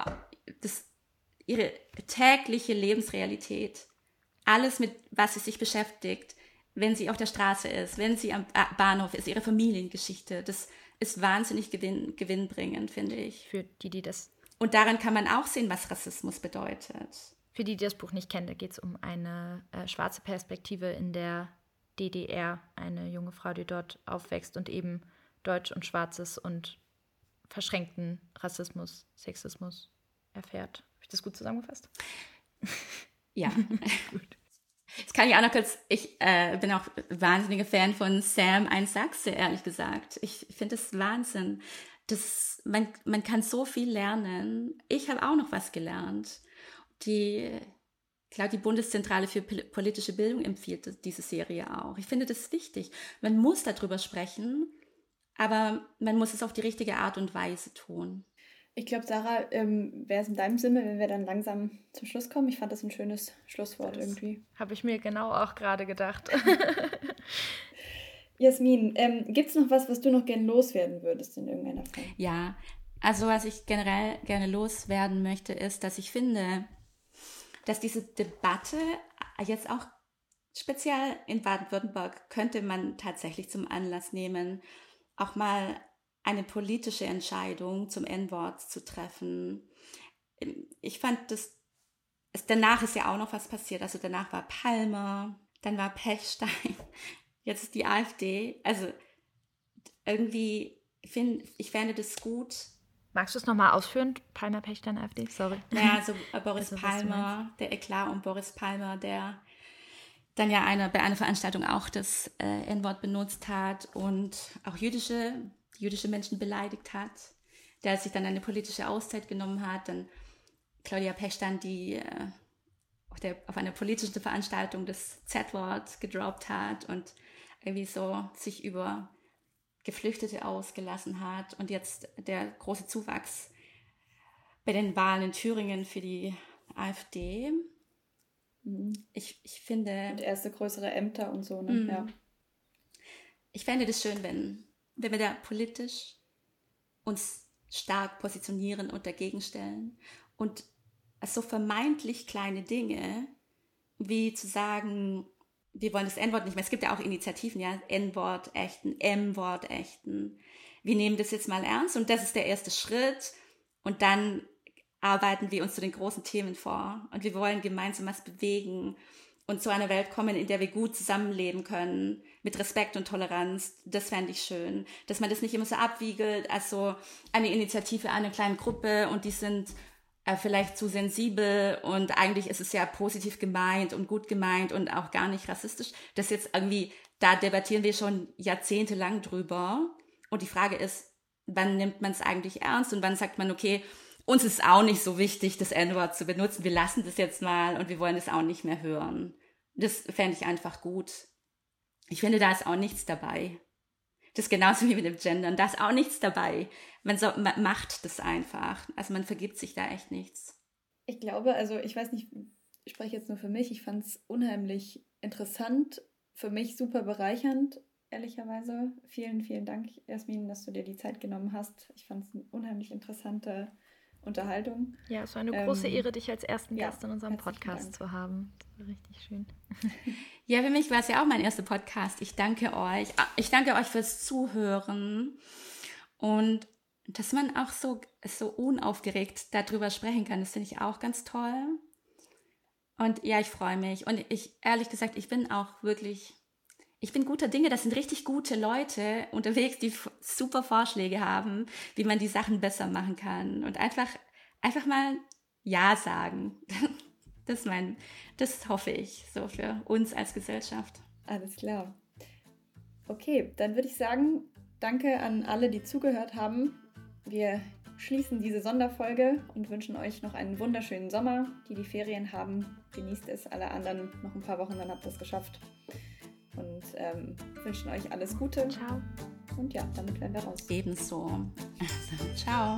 das, ihre tägliche Lebensrealität, alles mit was sie sich beschäftigt, wenn sie auf der Straße ist, wenn sie am Bahnhof ist, ihre Familiengeschichte, das ist wahnsinnig gewinn, gewinnbringend, finde ich. Für die, die das. Und daran kann man auch sehen, was Rassismus bedeutet. Für die, die das Buch nicht kennen, da geht es um eine äh, schwarze Perspektive in der DDR, eine junge Frau, die dort aufwächst und eben Deutsch und Schwarzes und verschränkten Rassismus, Sexismus erfährt. Habe ich das gut zusammengefasst? Ja. gut. Jetzt kann ich auch noch kurz, ich äh, bin auch wahnsinniger Fan von Sam ein Sachse, ehrlich gesagt. Ich finde es Wahnsinn. Das, man, man kann so viel lernen. Ich habe auch noch was gelernt. Die, ich glaube, die Bundeszentrale für politische Bildung empfiehlt diese Serie auch. Ich finde das wichtig. Man muss darüber sprechen, aber man muss es auf die richtige Art und Weise tun. Ich glaube, Sarah, ähm, wäre es in deinem Sinne, wenn wir dann langsam zum Schluss kommen? Ich fand das ein schönes Schlusswort das irgendwie. Habe ich mir genau auch gerade gedacht. Jasmin, ähm, gibt es noch was, was du noch gerne loswerden würdest in irgendeiner Form? Ja, also was ich generell gerne loswerden möchte, ist, dass ich finde, dass diese Debatte jetzt auch speziell in Baden-Württemberg könnte man tatsächlich zum Anlass nehmen, auch mal eine politische Entscheidung zum N-Wort zu treffen. Ich fand das, danach ist ja auch noch was passiert. Also danach war Palmer, dann war Pechstein, jetzt ist die AfD. Also irgendwie, find, ich fände das gut. Magst du es nochmal ausführen? Palmer, Pechstein, AfD? Sorry. Naja, also Boris also, Palmer, der Eklat um Boris Palmer, der dann ja eine, bei einer Veranstaltung auch das äh, N-Wort benutzt hat und auch jüdische jüdische Menschen beleidigt hat, der sich dann eine politische Auszeit genommen hat, dann Claudia Pechstein, die äh, auf, der, auf einer politischen Veranstaltung das Z-Wort gedroppt hat und irgendwie so sich über Geflüchtete ausgelassen hat und jetzt der große Zuwachs bei den Wahlen in Thüringen für die AfD. Mhm. Ich, ich finde. Und erste größere Ämter und so, ne? Mhm. Ja. Ich fände das schön, wenn wenn wir da politisch uns stark positionieren und dagegen stellen und so vermeintlich kleine Dinge, wie zu sagen, wir wollen das N-Wort nicht mehr. Es gibt ja auch Initiativen, ja, N-Wort ächten, M-Wort ächten. Wir nehmen das jetzt mal ernst und das ist der erste Schritt und dann arbeiten wir uns zu den großen Themen vor und wir wollen gemeinsam was bewegen und zu einer Welt kommen, in der wir gut zusammenleben können, mit Respekt und Toleranz, das fände ich schön. Dass man das nicht immer so abwiegelt, also eine Initiative einer kleinen Gruppe und die sind äh, vielleicht zu sensibel und eigentlich ist es ja positiv gemeint und gut gemeint und auch gar nicht rassistisch. Das jetzt irgendwie, da debattieren wir schon jahrzehntelang drüber. Und die Frage ist, wann nimmt man es eigentlich ernst und wann sagt man, okay, uns ist auch nicht so wichtig, das N-Wort zu benutzen. Wir lassen das jetzt mal und wir wollen es auch nicht mehr hören. Das fände ich einfach gut. Ich finde, da ist auch nichts dabei. Das ist genauso wie mit dem Gendern. Da ist auch nichts dabei. Man, so, man macht das einfach. Also man vergibt sich da echt nichts. Ich glaube, also ich weiß nicht, ich spreche jetzt nur für mich. Ich fand es unheimlich interessant, für mich super bereichernd, ehrlicherweise. Vielen, vielen Dank, Jasmin, dass du dir die Zeit genommen hast. Ich fand es eine unheimlich interessante Unterhaltung. Ja, es war eine große ähm, Ehre, dich als ersten ja, Gast in unserem Podcast Dank. zu haben. Das war richtig schön. ja, für mich war es ja auch mein erster Podcast. Ich danke euch. Ich danke euch fürs Zuhören und dass man auch so, so unaufgeregt darüber sprechen kann. Das finde ich auch ganz toll. Und ja, ich freue mich. Und ich, ehrlich gesagt, ich bin auch wirklich ich bin guter Dinge, das sind richtig gute Leute unterwegs, die super Vorschläge haben, wie man die Sachen besser machen kann. Und einfach, einfach mal Ja sagen. Das mein, das hoffe ich so für uns als Gesellschaft. Alles klar. Okay, dann würde ich sagen, danke an alle, die zugehört haben. Wir schließen diese Sonderfolge und wünschen euch noch einen wunderschönen Sommer. Die die Ferien haben, genießt es. Alle anderen noch ein paar Wochen, dann habt ihr es geschafft und ähm, wünschen euch alles Gute. Ciao. Und ja, damit werden wir raus. Ebenso. Also, ciao.